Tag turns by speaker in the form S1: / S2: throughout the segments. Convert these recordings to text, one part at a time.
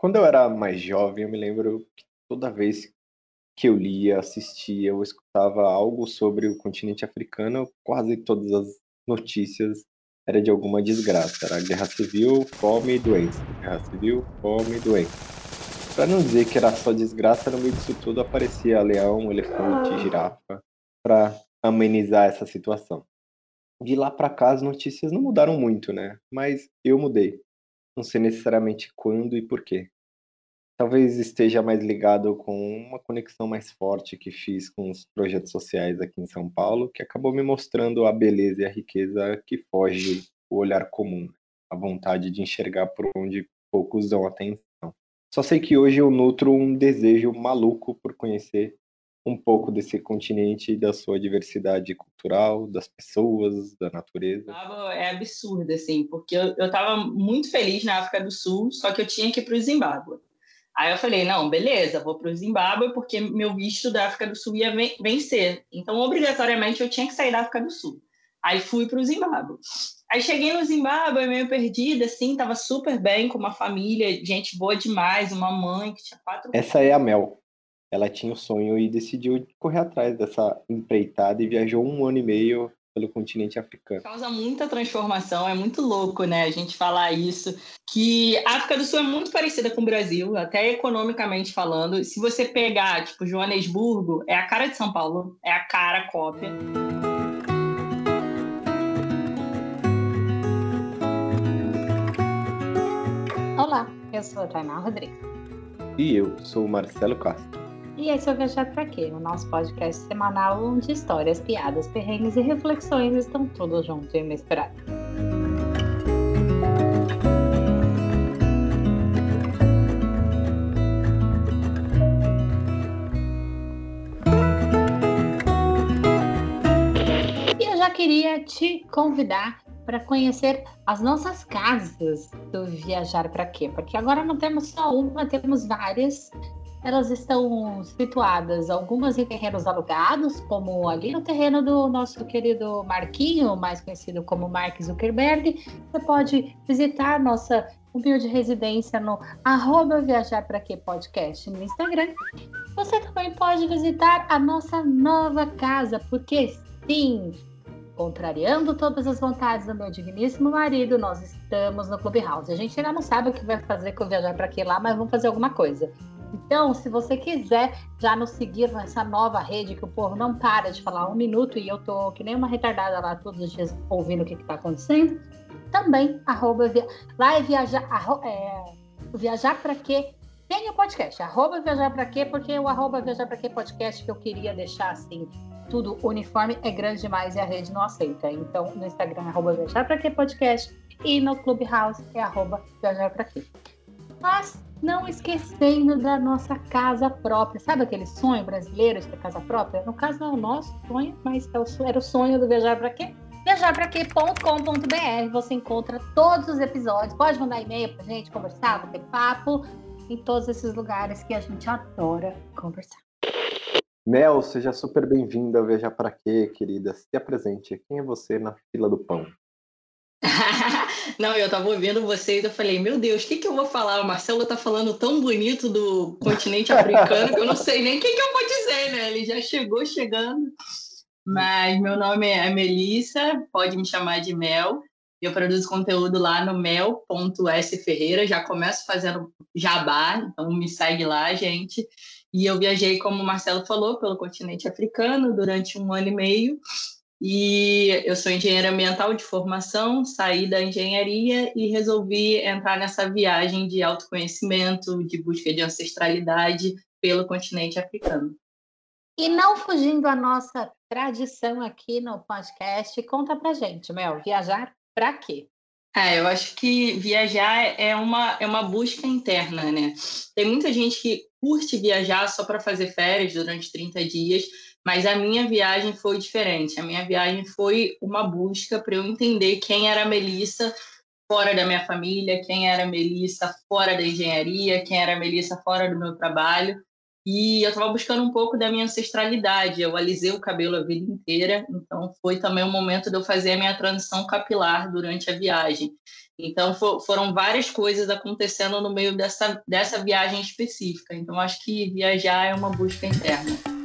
S1: quando eu era mais jovem, eu me lembro que toda vez que eu lia, assistia ou escutava algo sobre o continente africano, quase todas as notícias era de alguma desgraça. Era guerra civil, fome e doença. Guerra civil, fome e doença. Para não dizer que era só desgraça, no meio disso tudo aparecia leão, elefante, girafa, para amenizar essa situação. De lá para cá as notícias não mudaram muito, né? Mas eu mudei. Não sei necessariamente quando e por quê. Talvez esteja mais ligado com uma conexão mais forte que fiz com os projetos sociais aqui em São Paulo, que acabou me mostrando a beleza e a riqueza que foge o olhar comum, a vontade de enxergar por onde poucos dão atenção. Só sei que hoje eu nutro um desejo maluco por conhecer um pouco desse continente e da sua diversidade cultural, das pessoas, da natureza.
S2: É absurdo, assim, porque eu, eu tava muito feliz na África do Sul, só que eu tinha que ir para o Zimbábue. Aí eu falei, não, beleza, vou para o Zimbábue porque meu visto da África do Sul ia vencer. Então, obrigatoriamente, eu tinha que sair da África do Sul. Aí fui para o Zimbábue. Aí cheguei no Zimbábue, meio perdida, assim, tava super bem com uma família, gente boa demais, uma mãe que tinha quatro...
S1: Essa é a Mel. Ela tinha o sonho e decidiu correr atrás dessa empreitada e viajou um ano e meio pelo continente africano.
S2: Causa muita transformação, é muito louco, né, a gente falar isso, que a África do Sul é muito parecida com o Brasil, até economicamente falando. Se você pegar, tipo, Joanesburgo, é a cara de São Paulo, é a cara cópia.
S3: Olá, eu sou a Tainá Rodrigues.
S1: E eu sou o Marcelo Castro.
S3: E esse é o Viajar Pra Quê? O nosso podcast semanal onde histórias, piadas, perrengues e reflexões estão todos juntos e misturados. E eu já queria te convidar para conhecer as nossas casas do Viajar para quê? Porque agora não temos só uma, temos várias elas estão situadas, algumas em terrenos alugados, como ali no terreno do nosso querido Marquinho, mais conhecido como Mark Zuckerberg. Você pode visitar nossa humilde residência no arroba Viajar Pra Quê Podcast no Instagram. Você também pode visitar a nossa nova casa, porque sim, contrariando todas as vontades do meu digníssimo marido, nós estamos no Clubhouse. A gente ainda não sabe o que vai fazer com o Viajar Pra Quê lá, mas vamos fazer alguma coisa. Então, se você quiser já nos seguir nessa nova rede que o povo não para de falar um minuto e eu tô que nem uma retardada lá todos os dias ouvindo o que está acontecendo, também arroba via, lá é viajar, arro, é, viajar para quê? Tem o podcast, arroba viajar para quê? Porque o arroba viajar para quê podcast que eu queria deixar assim tudo uniforme é grande demais e a rede não aceita. Então, no Instagram, arroba viajar para quê podcast e no Clubhouse é arroba viajar para quê. Mas não esquecendo da nossa casa própria. Sabe aquele sonho brasileiro de ter casa própria? No caso, não é o nosso sonho, mas é era o sonho do Viajar para quê? Viajarpraquê.com.br. Você encontra todos os episódios. Pode mandar e-mail pra gente, conversar, bater papo em todos esses lugares que a gente adora conversar.
S1: Mel, seja super bem-vinda ao Viajar para Quê, querida. Se apresente. Quem é você na fila do pão?
S2: Não, eu estava ouvindo vocês, eu falei, meu Deus, o que, que eu vou falar? O Marcelo está falando tão bonito do continente africano que eu não sei nem o que, que eu vou dizer, né? Ele já chegou chegando. Mas meu nome é Melissa, pode me chamar de Mel. Eu produzo conteúdo lá no mel.sferreira, já começo fazendo jabá, então me segue lá, gente. E eu viajei, como o Marcelo falou, pelo continente africano durante um ano e meio. E eu sou engenheira ambiental de formação, saí da engenharia e resolvi entrar nessa viagem de autoconhecimento, de busca de ancestralidade pelo continente africano.
S3: E não fugindo à nossa tradição aqui no podcast, conta pra gente, Mel, viajar para quê?
S2: É, eu acho que viajar é uma, é uma busca interna, né? Tem muita gente que curte viajar só para fazer férias durante 30 dias, mas a minha viagem foi diferente. A minha viagem foi uma busca para eu entender quem era a Melissa fora da minha família, quem era a Melissa fora da engenharia, quem era a Melissa fora do meu trabalho. E eu estava buscando um pouco da minha ancestralidade. Eu alisei o cabelo a vida inteira, então foi também o momento de eu fazer a minha transição capilar durante a viagem. Então for, foram várias coisas acontecendo no meio dessa, dessa viagem específica. Então acho que viajar é uma busca interna.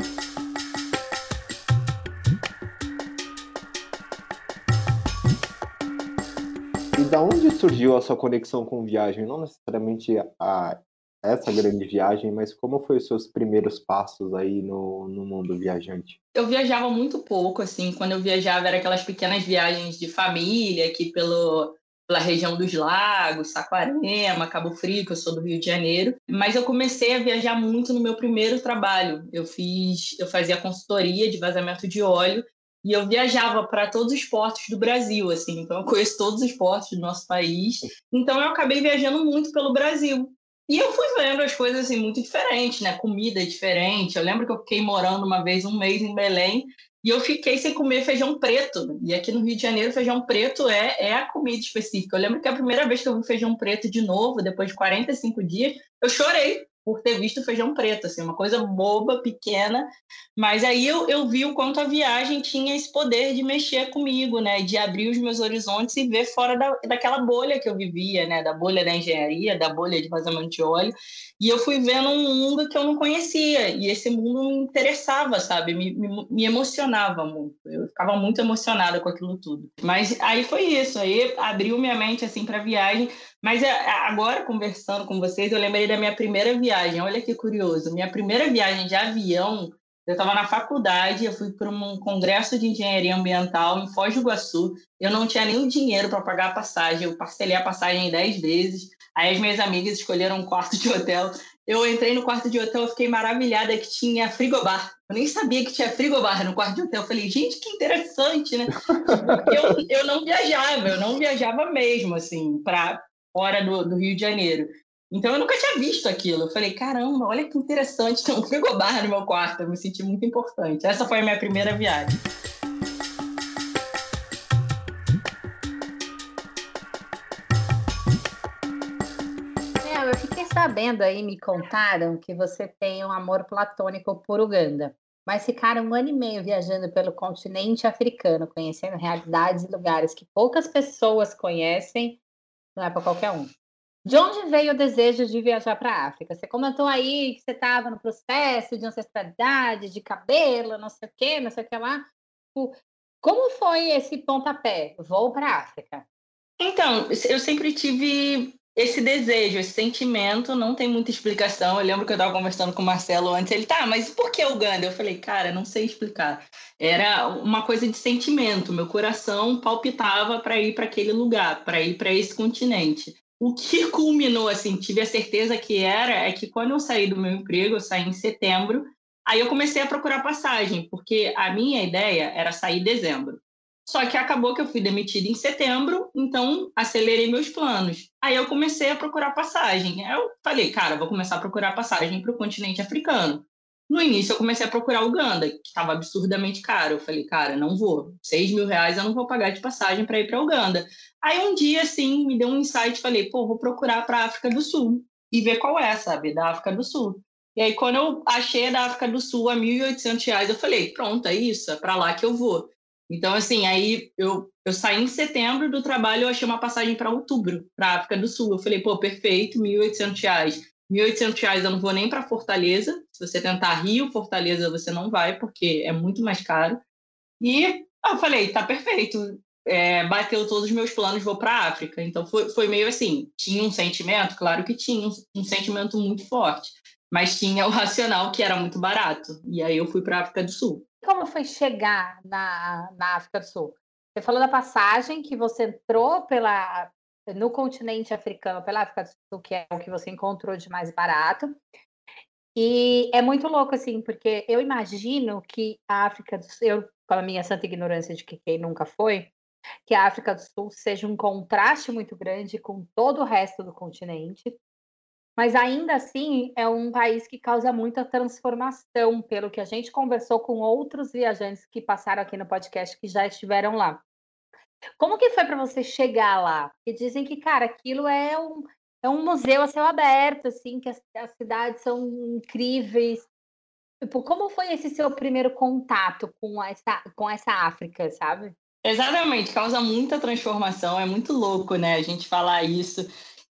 S1: Da onde surgiu a sua conexão com viagem? Não necessariamente a essa grande viagem, mas como foi os seus primeiros passos aí no, no mundo viajante?
S2: Eu viajava muito pouco, assim, quando eu viajava era aquelas pequenas viagens de família aqui pelo, pela região dos lagos, Saquarema, Cabo Frio, que eu sou do Rio de Janeiro, mas eu comecei a viajar muito no meu primeiro trabalho. Eu fiz, eu fazia consultoria de vazamento de óleo e eu viajava para todos os portos do Brasil, assim, então eu conheço todos os portos do nosso país. Então eu acabei viajando muito pelo Brasil. E eu fui vendo as coisas assim, muito diferentes, né? Comida diferente. Eu lembro que eu fiquei morando uma vez um mês em Belém e eu fiquei sem comer feijão preto. E aqui no Rio de Janeiro, feijão preto é, é a comida específica. Eu lembro que a primeira vez que eu vi feijão preto de novo, depois de 45 dias, eu chorei por ter visto feijão preto, assim, uma coisa boba, pequena, mas aí eu, eu vi o quanto a viagem tinha esse poder de mexer comigo, né, de abrir os meus horizontes e ver fora da, daquela bolha que eu vivia, né, da bolha da engenharia, da bolha de vazamento de óleo, e eu fui vendo um mundo que eu não conhecia, e esse mundo me interessava, sabe, me, me, me emocionava muito, eu ficava muito emocionada com aquilo tudo. Mas aí foi isso, aí abriu minha mente, assim, para viagem, mas é, agora, conversando com vocês, eu lembrei da minha primeira viagem. Olha que curioso. Minha primeira viagem de avião, eu estava na faculdade, eu fui para um congresso de engenharia ambiental em Foz do Iguaçu. Eu não tinha nem o dinheiro para pagar a passagem. Eu parcelei a passagem em 10 vezes. Aí as minhas amigas escolheram um quarto de hotel. Eu entrei no quarto de hotel, eu fiquei maravilhada que tinha frigobar. Eu nem sabia que tinha frigobar no quarto de hotel. Eu falei, gente, que interessante, né? eu, eu não viajava, eu não viajava mesmo, assim, para fora do, do Rio de Janeiro. Então eu nunca tinha visto aquilo. Eu falei, caramba, olha que interessante, tem um frigobar no meu quarto. Eu me senti muito importante. Essa foi a minha primeira viagem.
S3: Eu fiquei sabendo aí, me contaram que você tem um amor platônico por Uganda. Mas ficaram um ano e meio viajando pelo continente africano, conhecendo realidades e lugares que poucas pessoas conhecem não é para qualquer um. De onde veio o desejo de viajar para a África? Você comentou aí que você estava no processo de ancestralidade, de cabelo, não sei o quê, não sei o que lá. Como foi esse pontapé? Vou para a África.
S2: Então, eu sempre tive esse desejo, esse sentimento, não tem muita explicação. Eu lembro que eu estava conversando com o Marcelo antes, ele, tá, mas por que Uganda? Eu falei, cara, não sei explicar. Era uma coisa de sentimento, meu coração palpitava para ir para aquele lugar, para ir para esse continente. O que culminou, assim, tive a certeza que era, é que quando eu saí do meu emprego, eu saí em setembro, aí eu comecei a procurar passagem, porque a minha ideia era sair em dezembro. Só que acabou que eu fui demitida em setembro, então acelerei meus planos. Aí eu comecei a procurar passagem. Eu falei, cara, vou começar a procurar passagem para o continente africano. No início eu comecei a procurar Uganda, que estava absurdamente caro. Eu falei, cara, não vou. Seis mil reais eu não vou pagar de passagem para ir para Uganda. Aí um dia, assim, me deu um insight, falei, pô, vou procurar para a África do Sul e ver qual é, sabe, da África do Sul. E aí quando eu achei a da África do Sul a 1.800 reais, eu falei, pronto, é isso, é para lá que eu vou. Então, assim, aí eu, eu saí em setembro do trabalho, eu achei uma passagem para outubro, para África do Sul. Eu falei, pô, perfeito, R$ 1.800. R$ 1.800 eu não vou nem para Fortaleza. Se você tentar Rio, Fortaleza, você não vai, porque é muito mais caro. E eu falei, tá perfeito. É, bateu todos os meus planos, vou para África. Então foi, foi meio assim, tinha um sentimento, claro que tinha, um, um sentimento muito forte, mas tinha o racional que era muito barato. E aí eu fui para África do Sul
S3: como foi chegar na, na África do Sul? Você falou da passagem que você entrou pela, no continente africano, pela África do Sul, que é o que você encontrou de mais barato. E é muito louco, assim, porque eu imagino que a África do Sul, eu, com a minha santa ignorância de que quem nunca foi, que a África do Sul seja um contraste muito grande com todo o resto do continente, mas ainda assim é um país que causa muita transformação, pelo que a gente conversou com outros viajantes que passaram aqui no podcast que já estiveram lá. Como que foi para você chegar lá? E dizem que, cara, aquilo é um, é um museu a céu aberto, assim, que as, as cidades são incríveis. Tipo, como foi esse seu primeiro contato com essa, com essa África, sabe?
S2: Exatamente, causa muita transformação, é muito louco, né, a gente falar isso,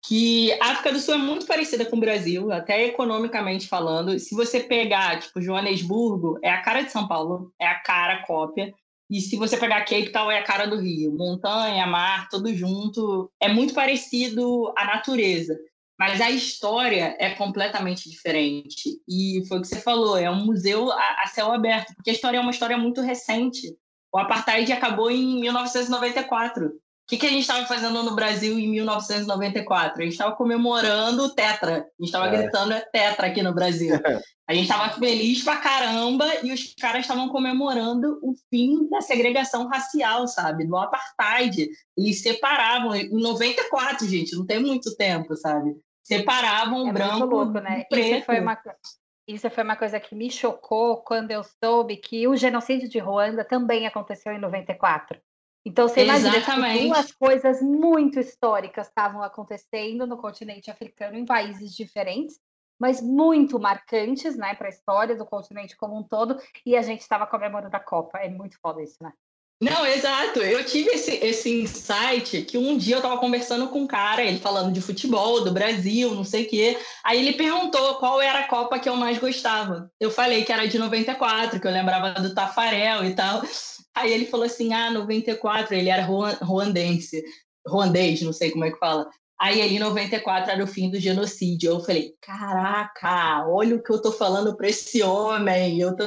S2: que a África do Sul é muito parecida com o Brasil, até economicamente falando. Se você pegar, tipo, Joanesburgo, é a cara de São Paulo, é a cara cópia. E se você pegar Cape Town, é a cara do Rio. Montanha, mar, tudo junto. É muito parecido a natureza. Mas a história é completamente diferente. E foi o que você falou, é um museu a, a céu aberto, porque a história é uma história muito recente. O apartheid acabou em 1994 que, que a gente estava fazendo no Brasil em 1994? A gente estava comemorando o Tetra. A gente estava é. gritando é Tetra aqui no Brasil. A gente estava feliz pra caramba e os caras estavam comemorando o fim da segregação racial, sabe? Do apartheid. Eles separavam. Em 94, gente, não tem muito tempo, sabe? Separavam é branco louco, né? preto.
S3: Isso foi uma... Isso foi uma coisa que me chocou quando eu soube que o genocídio de Ruanda também aconteceu em 94. Então, você imagina que duas coisas muito históricas estavam acontecendo no continente africano em países diferentes, mas muito marcantes, né, para a história do continente como um todo, e a gente estava comemorando a Copa. É muito foda isso, né?
S2: Não, exato. Eu tive esse, esse insight que um dia eu estava conversando com um cara, ele falando de futebol, do Brasil, não sei o quê. Aí ele perguntou qual era a Copa que eu mais gostava. Eu falei que era de 94, que eu lembrava do Tafarel e tal. Aí ele falou assim: ah, 94, ele era ruandense, ruandês, não sei como é que fala. Aí ele, 94, era o fim do genocídio. Eu falei: caraca, olha o que eu tô falando para esse homem. Eu tô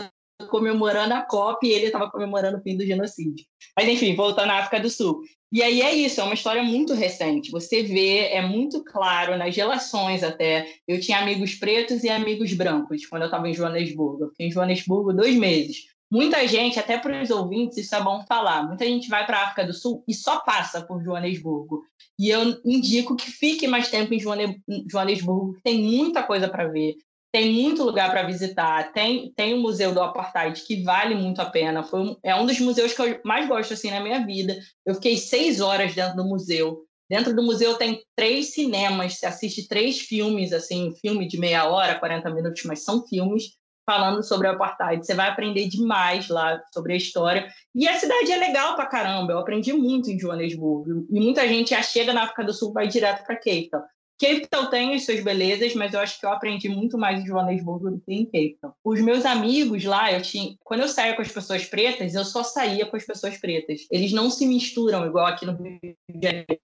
S2: comemorando a COP e ele estava comemorando o fim do genocídio. Mas enfim, voltando à África do Sul. E aí é isso, é uma história muito recente. Você vê, é muito claro nas relações até. Eu tinha amigos pretos e amigos brancos quando eu estava em Joanesburgo. Eu fiquei em Joanesburgo dois meses. Muita gente, até para os ouvintes, isso é bom falar. Muita gente vai para a África do Sul e só passa por Joanesburgo. E eu indico que fique mais tempo em Joanesburgo, que tem muita coisa para ver, tem muito lugar para visitar. Tem, tem o Museu do Apartheid, que vale muito a pena. Foi é um dos museus que eu mais gosto assim na minha vida. Eu fiquei seis horas dentro do museu. Dentro do museu tem três cinemas, você assiste três filmes, assim, filme de meia hora, 40 minutos, mas são filmes falando sobre o apartheid. Você vai aprender demais lá sobre a história. E a cidade é legal pra caramba. Eu aprendi muito em Joanesburgo. E muita gente já chega na África do Sul vai direto para Cape Town. Cape Town tem as suas belezas, mas eu acho que eu aprendi muito mais em Joanesburgo do que em Cape Town. Os meus amigos lá, eu tinha, quando eu saía com as pessoas pretas, eu só saía com as pessoas pretas. Eles não se misturam igual aqui no Rio de Janeiro.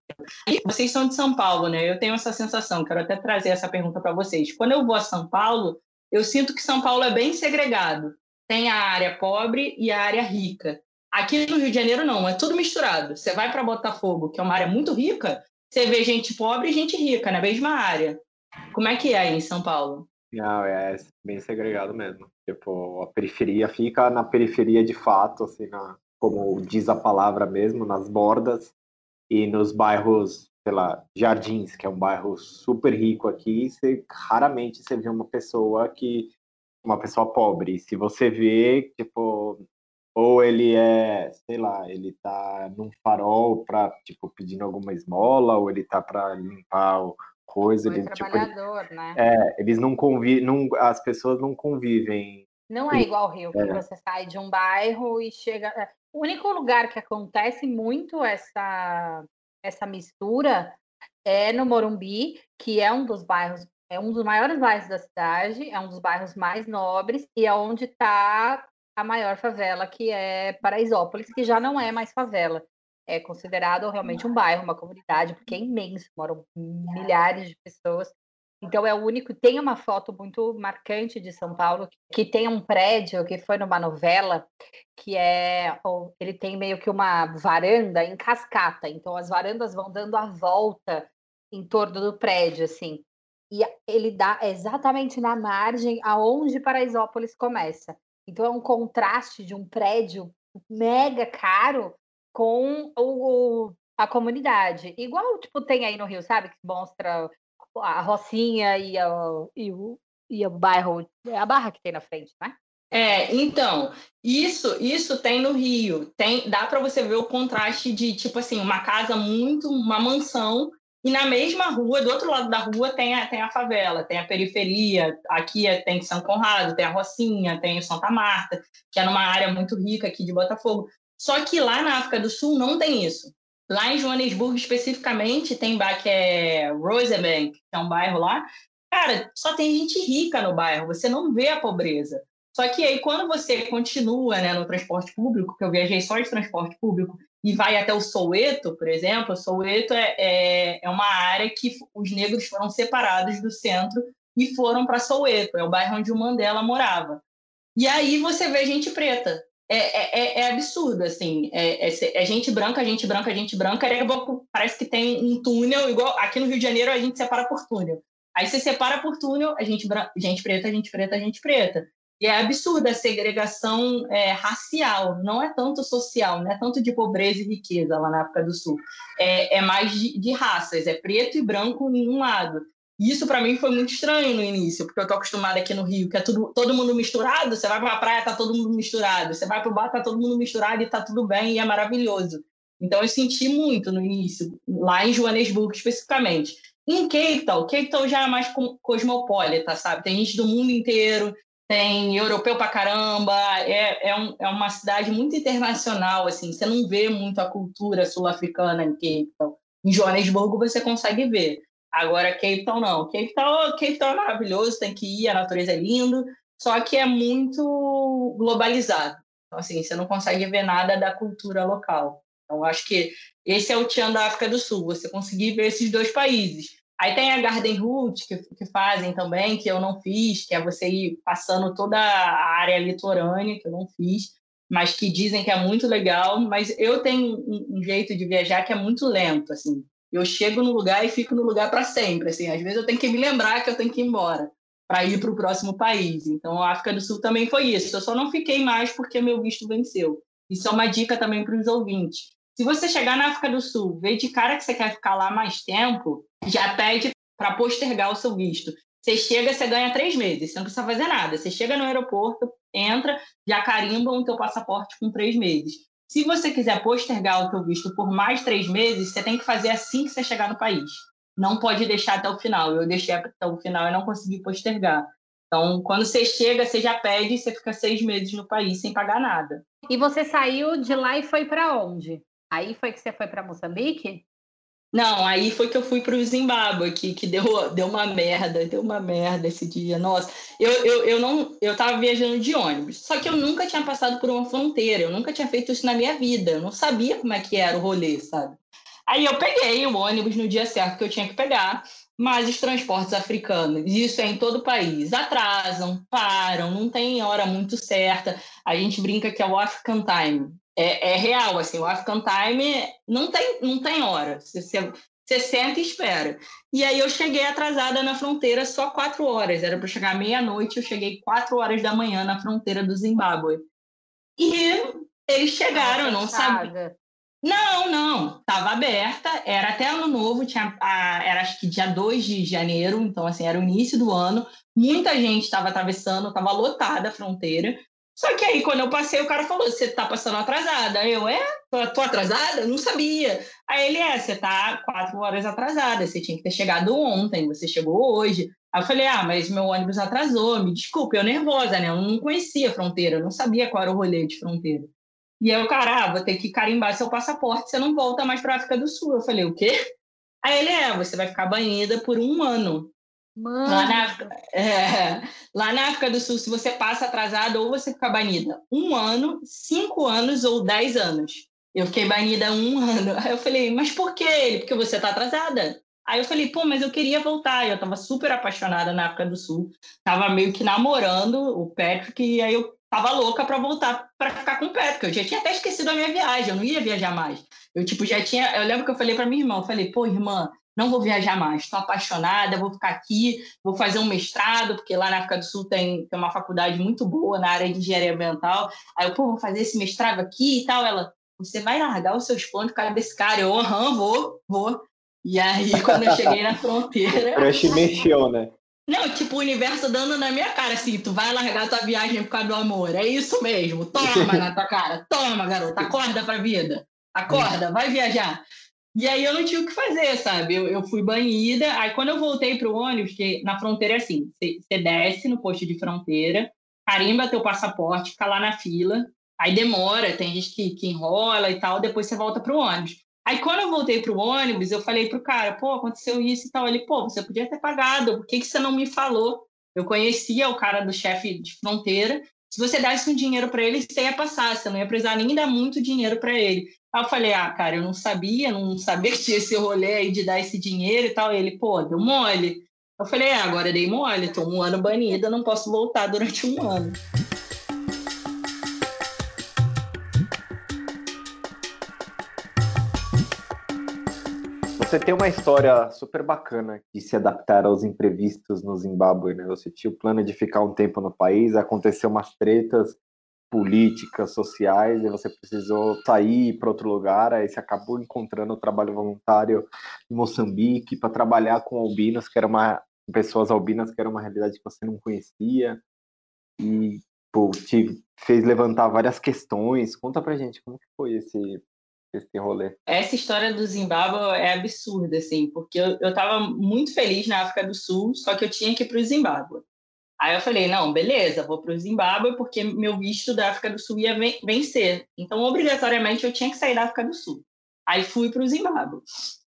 S2: E vocês são de São Paulo, né? Eu tenho essa sensação, quero até trazer essa pergunta para vocês. Quando eu vou a São Paulo, eu sinto que São Paulo é bem segregado. Tem a área pobre e a área rica. Aqui no Rio de Janeiro, não, é tudo misturado. Você vai para Botafogo, que é uma área muito rica, você vê gente pobre e gente rica na mesma área. Como é que é aí em São Paulo?
S1: Não, é bem segregado mesmo. Tipo, a periferia fica na periferia de fato, assim, na, como diz a palavra mesmo, nas bordas e nos bairros, sei lá, Jardins, que é um bairro super rico aqui, você raramente você vê uma pessoa que uma pessoa pobre. Se você vê, tipo, ou ele é, sei lá, ele tá num farol para tipo pedindo alguma esmola, ou ele tá para limpar o coisa,
S3: ele, tipo, ele, né?
S1: É, eles não convivem, não, as pessoas não convivem.
S3: Não é igual o Rio, que é. você sai de um bairro e chega. É, o único lugar que acontece muito essa essa mistura é no Morumbi, que é um dos bairros, é um dos maiores bairros da cidade, é um dos bairros mais nobres e é onde está a maior favela, que é Paraisópolis, que já não é mais favela. É considerado realmente um bairro, uma comunidade, porque é imenso, moram milhares de pessoas. Então é o único. Tem uma foto muito marcante de São Paulo que tem um prédio que foi numa novela que é ele tem meio que uma varanda em cascata. Então as varandas vão dando a volta em torno do prédio, assim. E ele dá exatamente na margem aonde Paraisópolis começa. Então é um contraste de um prédio mega caro com o, a comunidade. Igual tipo tem aí no Rio, sabe? Que mostra a Rocinha e, a, e, o, e o bairro, é a barra que tem na frente, né?
S2: É, então, isso isso tem no Rio. Tem, dá para você ver o contraste de tipo assim, uma casa muito, uma mansão e na mesma rua, do outro lado da rua, tem a, tem a favela, tem a periferia. Aqui é, tem São Conrado, tem a Rocinha, tem o Santa Marta, que é numa área muito rica aqui de Botafogo. Só que lá na África do Sul não tem isso. Lá em Joanesburgo, especificamente, tem que é Rosebank, que é um bairro lá. Cara, só tem gente rica no bairro, você não vê a pobreza. Só que aí, quando você continua né, no transporte público, que eu viajei só de transporte público, e vai até o Soweto, por exemplo, Soweto é, é, é uma área que os negros foram separados do centro e foram para Soweto, é o bairro onde o Mandela morava. E aí você vê gente preta. É, é, é, é absurdo, assim. É, é, é, gente branca, gente branca, gente branca. Parece que tem um túnel, igual aqui no Rio de Janeiro a gente separa por túnel. Aí você separa por túnel, a gente, gente preta, gente preta, gente preta. E é absurda a segregação é, racial, não é tanto social, não é tanto de pobreza e riqueza lá na África do Sul. É, é mais de, de, raças, é preto e branco em um lado. E isso para mim foi muito estranho no início, porque eu tô acostumada aqui no Rio, que é tudo, todo mundo misturado, você vai para a praia, tá todo mundo misturado, você vai para o bar, tá todo mundo misturado e tá tudo bem e é maravilhoso. Então eu senti muito no início, lá em Joanesburgo especificamente. Em Cape Town, Cape Town já é mais cosmopolita, sabe? Tem gente do mundo inteiro, tem europeu pra caramba, é, é, um, é, uma cidade muito internacional, assim, você não vê muito a cultura sul-africana em Cape Town. Em Joanesburgo você consegue ver. Agora, Cape Town não. Cape Town, Cape Town é maravilhoso, tem que ir, a natureza é linda, só que é muito globalizado. Então, assim, você não consegue ver nada da cultura local. Então, acho que esse é o Tian da África do Sul, você conseguir ver esses dois países. Aí tem a Garden Route, que, que fazem também, que eu não fiz, que é você ir passando toda a área litorânea, que eu não fiz, mas que dizem que é muito legal. Mas eu tenho um, um jeito de viajar que é muito lento, assim. Eu chego no lugar e fico no lugar para sempre, assim. Às vezes eu tenho que me lembrar que eu tenho que ir embora para ir para o próximo país. Então, a África do Sul também foi isso. Eu só não fiquei mais porque meu visto venceu. Isso é uma dica também para os ouvintes. Se você chegar na África do Sul, ver de cara que você quer ficar lá mais tempo, já pede para postergar o seu visto. Você chega, você ganha três meses, você não precisa fazer nada. Você chega no aeroporto, entra, já carimbam o teu passaporte com três meses. Se você quiser postergar o teu visto por mais três meses, você tem que fazer assim que você chegar no país. Não pode deixar até o final. Eu deixei até o final e não consegui postergar. Então, quando você chega, você já pede e você fica seis meses no país sem pagar nada.
S3: E você saiu de lá e foi para onde? Aí foi que você foi para Moçambique?
S2: Não, aí foi que eu fui para o Zimbábue, que, que deu, deu uma merda, deu uma merda esse dia. Nossa, eu, eu, eu não eu estava viajando de ônibus, só que eu nunca tinha passado por uma fronteira, eu nunca tinha feito isso na minha vida, eu não sabia como é que era o rolê, sabe? Aí eu peguei o ônibus no dia certo que eu tinha que pegar, mas os transportes africanos, isso é em todo o país, atrasam, param, não tem hora muito certa. A gente brinca que é o African Time, é, é, real, assim, o African Time não tem, não tem hora. Você, você senta e espera. E aí eu cheguei atrasada na fronteira só quatro horas. Era para chegar meia-noite, eu cheguei quatro horas da manhã na fronteira do Zimbábue. E eles chegaram, eu não sabia. Não, não, estava aberta, era até ano novo, tinha, era acho que dia 2 de janeiro, então assim, era o início do ano, muita gente estava atravessando, estava lotada a fronteira, só que aí, quando eu passei, o cara falou: você tá passando atrasada. Eu, é? Tô, atrasada? Não sabia. Aí ele, é, você tá quatro horas atrasada, você tinha que ter chegado ontem, você chegou hoje. Aí eu falei: ah, mas meu ônibus atrasou, me desculpe, eu nervosa, né? Eu não conhecia a fronteira, eu não sabia qual era o rolê de fronteira. E aí o cara, ah, vou ter que carimbar seu passaporte, você não volta mais para África do Sul. Eu falei: o quê? Aí ele é, você vai ficar banida por um ano.
S3: Mano.
S2: Lá na, é, lá na África do Sul, se você passa atrasado, ou você fica banida um ano, cinco anos ou dez anos. Eu fiquei banida um ano. Aí eu falei, mas por quê? Porque você está atrasada. Aí eu falei, pô, mas eu queria voltar. Eu estava super apaixonada na África do Sul. Tava meio que namorando o Patrick, e aí eu tava louca para voltar para ficar com o Patrick. Eu já tinha até esquecido a minha viagem, eu não ia viajar mais. Eu, tipo, já tinha. Eu lembro que eu falei para minha irmã, eu falei, pô, irmã, não vou viajar mais, estou apaixonada, vou ficar aqui, vou fazer um mestrado, porque lá na África do Sul tem, tem uma faculdade muito boa na área de engenharia ambiental. Aí eu, pô, vou fazer esse mestrado aqui e tal. Ela, você vai largar os seus planos por causa desse cara? Eu, aham, vou, vou. E aí, quando eu cheguei na fronteira.
S1: Crush mexeu, né?
S2: Não, tipo, o universo dando na minha cara, assim, tu vai largar tua viagem por causa do amor. É isso mesmo. Toma na tua cara. Toma, garota. Acorda pra vida. Acorda, vai viajar. E aí eu não tinha o que fazer, sabe? Eu, eu fui banida. Aí quando eu voltei para o ônibus, que na fronteira é assim: você desce no posto de fronteira, carimba teu passaporte, fica lá na fila. Aí demora, tem gente que, que enrola e tal, depois você volta para o ônibus. Aí quando eu voltei para o ônibus, eu falei pro cara, pô, aconteceu isso e tal. Ele, pô, você podia ter pagado, por que, que você não me falou? Eu conhecia o cara do chefe de fronteira. Se você desse um dinheiro para ele, você ia passar, você não ia precisar nem dar muito dinheiro para ele. Aí eu falei, ah, cara, eu não sabia, não sabia que tinha esse rolê aí de dar esse dinheiro e tal. Ele, pô, deu mole. Eu falei, é, agora dei mole, tô um ano banida, não posso voltar durante um ano.
S1: Você tem uma história super bacana de se adaptar aos imprevistos no Zimbábue, né? Você tinha o plano de ficar um tempo no país, aconteceu umas tretas políticas, sociais, e você precisou sair para outro lugar, aí você acabou encontrando o trabalho voluntário em Moçambique para trabalhar com albinos, que era uma pessoas albinas, que era uma realidade que você não conhecia, e pô, te fez levantar várias questões. Conta pra gente como que foi esse esse rolê?
S2: Essa história do Zimbábue é absurda, assim, porque eu, eu tava muito feliz na África do Sul, só que eu tinha que ir para o Zimbábue. Aí eu falei, não, beleza, vou para o Zimbábue porque meu visto da África do Sul ia vencer. Então, obrigatoriamente, eu tinha que sair da África do Sul. Aí fui para o Zimbábue.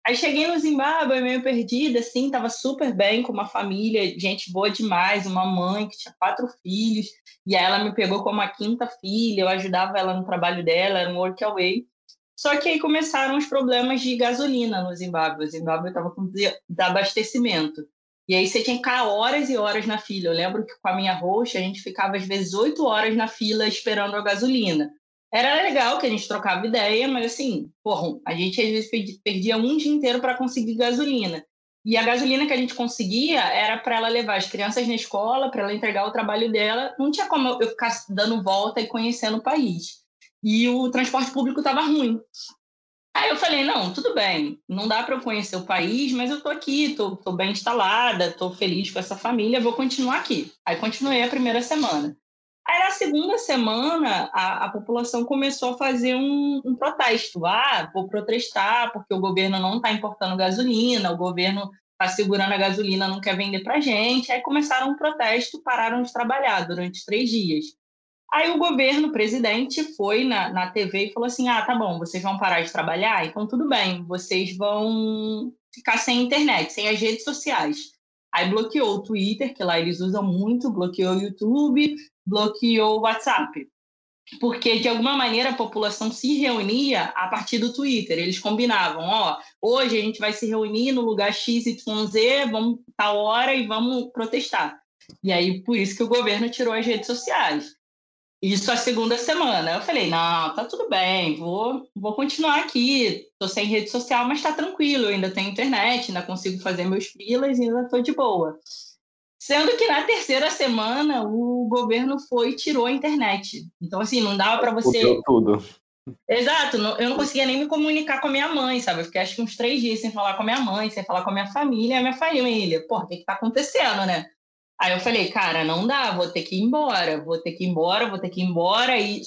S2: Aí cheguei no Zimbábue meio perdida, assim, tava super bem com uma família, gente boa demais, uma mãe que tinha quatro filhos, e aí ela me pegou como a quinta filha, eu ajudava ela no trabalho dela, era um workaway. Só que aí começaram os problemas de gasolina no Zimbábue. O Zimbábue estava com desabastecimento. E aí você tinha que ficar horas e horas na fila. Eu lembro que com a minha roxa, a gente ficava às vezes oito horas na fila esperando a gasolina. Era legal que a gente trocava ideia, mas assim, porra, a gente às vezes perdia um dia inteiro para conseguir gasolina. E a gasolina que a gente conseguia era para ela levar as crianças na escola, para ela entregar o trabalho dela. Não tinha como eu ficar dando volta e conhecendo o país e o transporte público estava ruim. Aí eu falei, não, tudo bem, não dá para eu conhecer o país, mas eu estou aqui, estou bem instalada, estou feliz com essa família, vou continuar aqui. Aí continuei a primeira semana. Aí na segunda semana, a, a população começou a fazer um, um, protesto. Ah, vou protestar porque o governo não está importando gasolina, o governo está segurando a gasolina, não quer vender para gente. Aí começaram um protesto, pararam de trabalhar durante três dias. Aí o governo, o presidente, foi na, na TV e falou assim: ah, tá bom, vocês vão parar de trabalhar? Então tudo bem, vocês vão ficar sem internet, sem as redes sociais. Aí bloqueou o Twitter, que lá eles usam muito, bloqueou o YouTube, bloqueou o WhatsApp. Porque, de alguma maneira, a população se reunia a partir do Twitter. Eles combinavam, ó, hoje a gente vai se reunir no lugar XYZ, vamos tal hora e vamos protestar. E aí, por isso que o governo tirou as redes sociais. Isso a segunda semana. Eu falei, não, tá tudo bem, vou, vou continuar aqui. Tô sem rede social, mas tá tranquilo, ainda tenho internet, ainda consigo fazer meus filas e ainda tô de boa. Sendo que na terceira semana o governo foi e tirou a internet. Então, assim, não dava para você.
S1: Mudou tudo.
S2: Exato, eu não conseguia nem me comunicar com a minha mãe, sabe? Eu fiquei acho que uns três dias sem falar com a minha mãe, sem falar com a minha família, a minha família. Pô, o que, que tá acontecendo, né? Aí eu falei, cara, não dá, vou ter que ir embora, vou ter que ir embora, vou ter que ir embora. E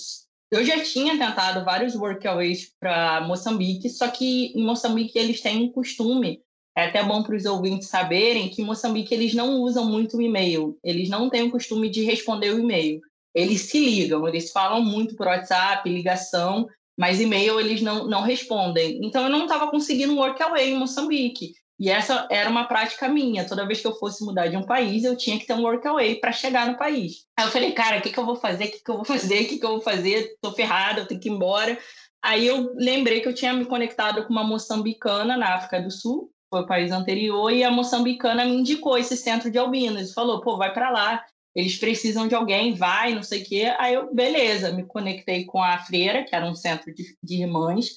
S2: eu já tinha tentado vários workaways para Moçambique, só que em Moçambique eles têm um costume, é até bom para os ouvintes saberem, que em Moçambique eles não usam muito o e-mail, eles não têm o costume de responder o e-mail. Eles se ligam, eles falam muito por WhatsApp, ligação, mas e-mail eles não, não respondem. Então eu não estava conseguindo um workaway em Moçambique. E essa era uma prática minha. Toda vez que eu fosse mudar de um país, eu tinha que ter um workaway para chegar no país. Aí eu falei, cara, o que, que eu vou fazer? O que, que eu vou fazer? O que, que eu vou fazer? Tô ferrada, eu tenho que ir embora. Aí eu lembrei que eu tinha me conectado com uma moçambicana na África do Sul, foi o país anterior, e a moçambicana me indicou esse centro de albinos. Falou, pô, vai para lá, eles precisam de alguém, vai, não sei o quê. Aí eu, beleza, me conectei com a freira, que era um centro de, de irmãs,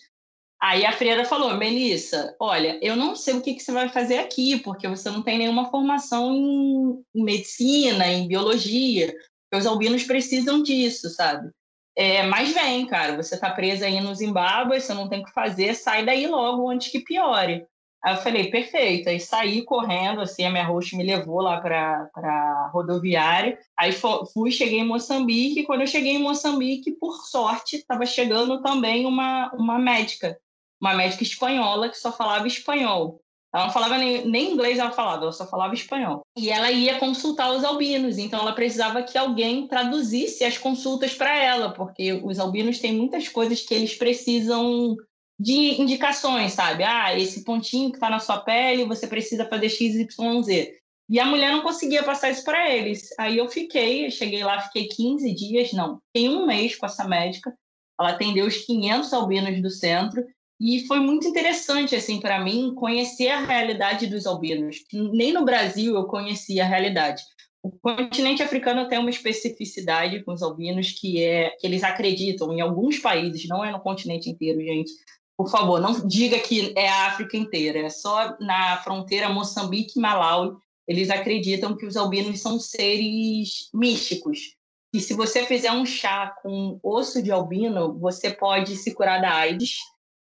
S2: Aí a freira falou, Melissa, olha, eu não sei o que, que você vai fazer aqui, porque você não tem nenhuma formação em, medicina, em biologia, os albinos precisam disso, sabe? É, mas vem, cara, você tá presa aí no Zimbábue, você não tem o que fazer, sai daí logo antes que piore. Aí eu falei, perfeito. Aí saí correndo, assim, a minha host me levou lá para a rodoviária. Aí fui, cheguei em Moçambique. Quando eu cheguei em Moçambique, por sorte, estava chegando também uma, uma médica uma médica espanhola que só falava espanhol. Ela não falava nem, nem, inglês, ela falava, ela só falava espanhol. E ela ia consultar os albinos, então ela precisava que alguém traduzisse as consultas para ela, porque os albinos têm muitas coisas que eles precisam de indicações, sabe? Ah, esse pontinho que está na sua pele, você precisa fazer X, Y, Z. E a mulher não conseguia passar isso para eles. Aí eu fiquei, eu cheguei lá, fiquei 15 dias, não, fiquei um mês com essa médica. Ela atendeu os 500 albinos do centro e foi muito interessante assim para mim conhecer a realidade dos albinos. Nem no Brasil eu conhecia a realidade. O continente africano tem uma especificidade com os albinos que é que eles acreditam em alguns países, não é no continente inteiro, gente. Por favor, não diga que é a África inteira, é só na fronteira Moçambique e Malawi eles acreditam que os albinos são seres místicos. E se você fizer um chá com osso de albino, você pode se curar da AIDS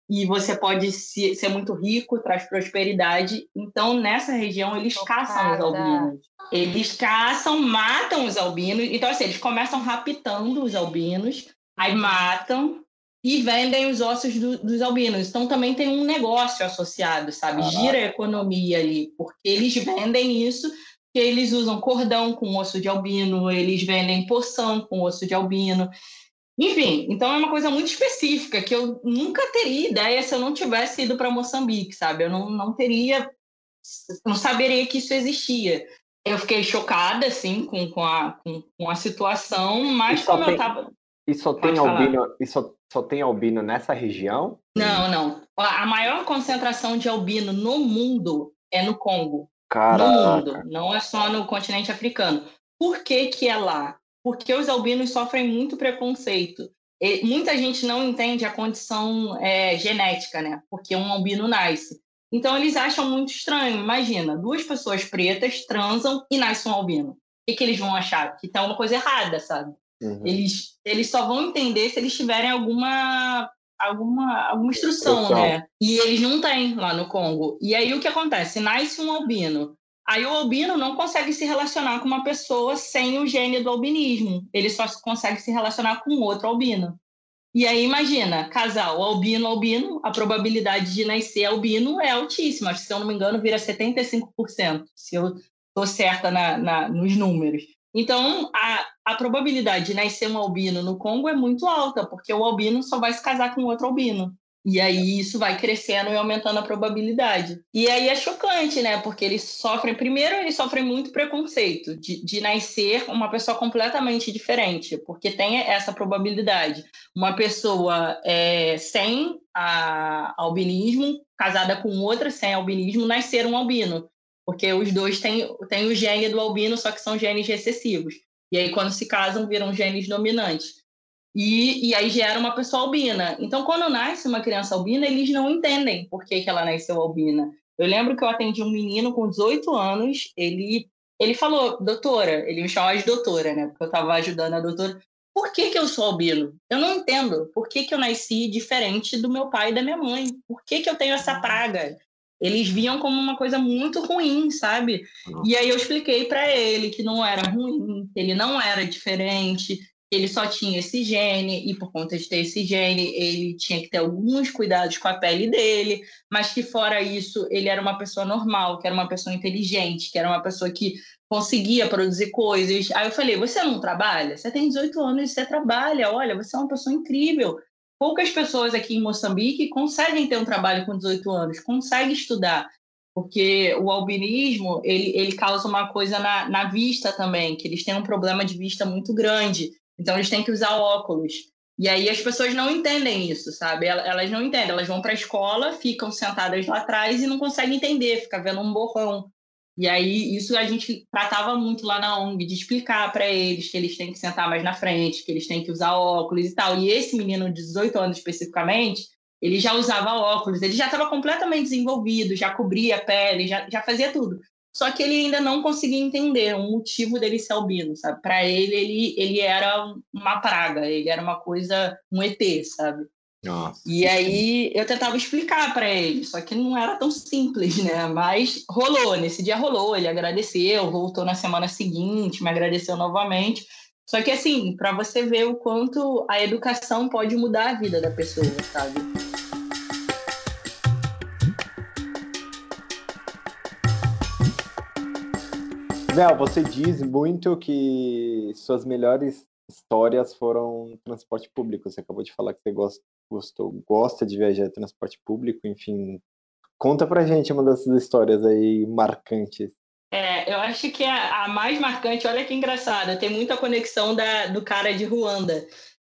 S2: e você pode se, ser muito rico, traz prosperidade. Então, nessa região, eles caçam os albinos. Eles caçam, matam os albinos. Então, assim, eles começam raptando os albinos, aí matam, e vendem os ossos do, dos albinos. Então também tem um negócio associado, sabe? Gira a economia ali, porque eles vendem isso, que eles usam cordão com osso de albino, eles vendem poção com osso de albino. Enfim, então é uma coisa muito específica que eu nunca teria ideia se eu não tivesse ido para Moçambique, sabe? Eu não, não teria, não saberia que isso existia. Eu fiquei chocada, assim, com, com, a, com, com a situação, mas como tem, eu estava...
S1: E só tem albino, e só só tem albino nessa região?
S2: Não, não. A maior concentração de albino no mundo é no Congo.
S1: Caraca.
S2: No mundo, não é só no continente africano. Por que, que é lá? Porque os albinos sofrem muito preconceito. E muita gente não entende a condição é, genética, né? Porque um albino nasce. Então eles acham muito estranho. Imagina, duas pessoas pretas transam e nasce um albino. O que, que eles vão achar? Que tem uma coisa errada, sabe? Uhum. Eles, eles só vão entender se eles tiverem alguma alguma, alguma instrução, instrução, né? E eles não têm lá no Congo. E aí o que acontece? Nasce um albino. Aí o albino não consegue se relacionar com uma pessoa sem o gene do albinismo. Ele só consegue se relacionar com outro albino. E aí imagina, casal albino-albino, a probabilidade de nascer albino é altíssima. Se eu não me engano, vira 75%, se eu estou certa na, na, nos números. Então, a, a probabilidade de nascer um albino no Congo é muito alta, porque o albino só vai se casar com outro albino. E aí isso vai crescendo e aumentando a probabilidade. E aí é chocante, né? Porque eles sofrem, primeiro, eles sofrem muito preconceito de, de nascer uma pessoa completamente diferente, porque tem essa probabilidade. Uma pessoa é, sem a, albinismo, casada com outra sem albinismo, nascer um albino porque os dois têm, têm o gene do albino, só que são genes recessivos. E aí, quando se casam, viram genes dominantes. E, e aí gera uma pessoa albina. Então, quando nasce uma criança albina, eles não entendem por que, que ela nasceu albina. Eu lembro que eu atendi um menino com 18 anos, ele, ele falou, doutora, ele me chamava de doutora, né? Porque eu estava ajudando a doutora. Por que, que eu sou albino? Eu não entendo. Por que, que eu nasci diferente do meu pai e da minha mãe? Por que, que eu tenho essa praga? Eles viam como uma coisa muito ruim, sabe? E aí eu expliquei para ele que não era ruim, que ele não era diferente, ele só tinha esse gene, e por conta de ter esse gene, ele tinha que ter alguns cuidados com a pele dele, mas que fora isso, ele era uma pessoa normal, que era uma pessoa inteligente, que era uma pessoa que conseguia produzir coisas. Aí eu falei: Você não trabalha? Você tem 18 anos e você trabalha, olha, você é uma pessoa incrível poucas pessoas aqui em Moçambique conseguem ter um trabalho com 18 anos, conseguem estudar, porque o albinismo ele, ele causa uma coisa na, na vista também, que eles têm um problema de vista muito grande, então eles têm que usar óculos. E aí as pessoas não entendem isso, sabe? Elas não entendem, elas vão para a escola, ficam sentadas lá atrás e não conseguem entender, fica vendo um borrão. E aí, isso a gente tratava muito lá na ONG, de explicar para eles que eles têm que sentar mais na frente, que eles têm que usar óculos e tal. E esse menino de 18 anos especificamente, ele já usava óculos, ele já estava completamente desenvolvido, já cobria a pele, já, já fazia tudo. Só que ele ainda não conseguia entender o motivo dele ser albino, sabe? Para ele, ele, ele era uma praga, ele era uma coisa, um ET, sabe? Nossa. E aí eu tentava explicar para ele, só que não era tão simples, né? Mas rolou, nesse dia rolou, ele agradeceu, voltou na semana seguinte, me agradeceu novamente. Só que assim, para você ver o quanto a educação pode mudar a vida da pessoa, sabe?
S1: Mel, você diz muito que suas melhores histórias foram transporte público. Você acabou de falar que você gosta, gostou, gosta de viajar em transporte público, enfim. Conta pra gente uma dessas histórias aí marcantes.
S2: É, eu acho que a, a, mais marcante, olha que engraçada, tem muita conexão da, do cara de Ruanda,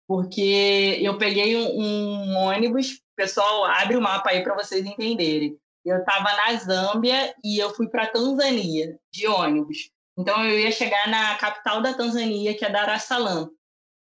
S2: porque eu peguei um, um ônibus, pessoal, abre o mapa aí para vocês entenderem. Eu estava na Zâmbia e eu fui para Tanzânia de ônibus. Então eu ia chegar na capital da Tanzânia, que é Dar es Salaam.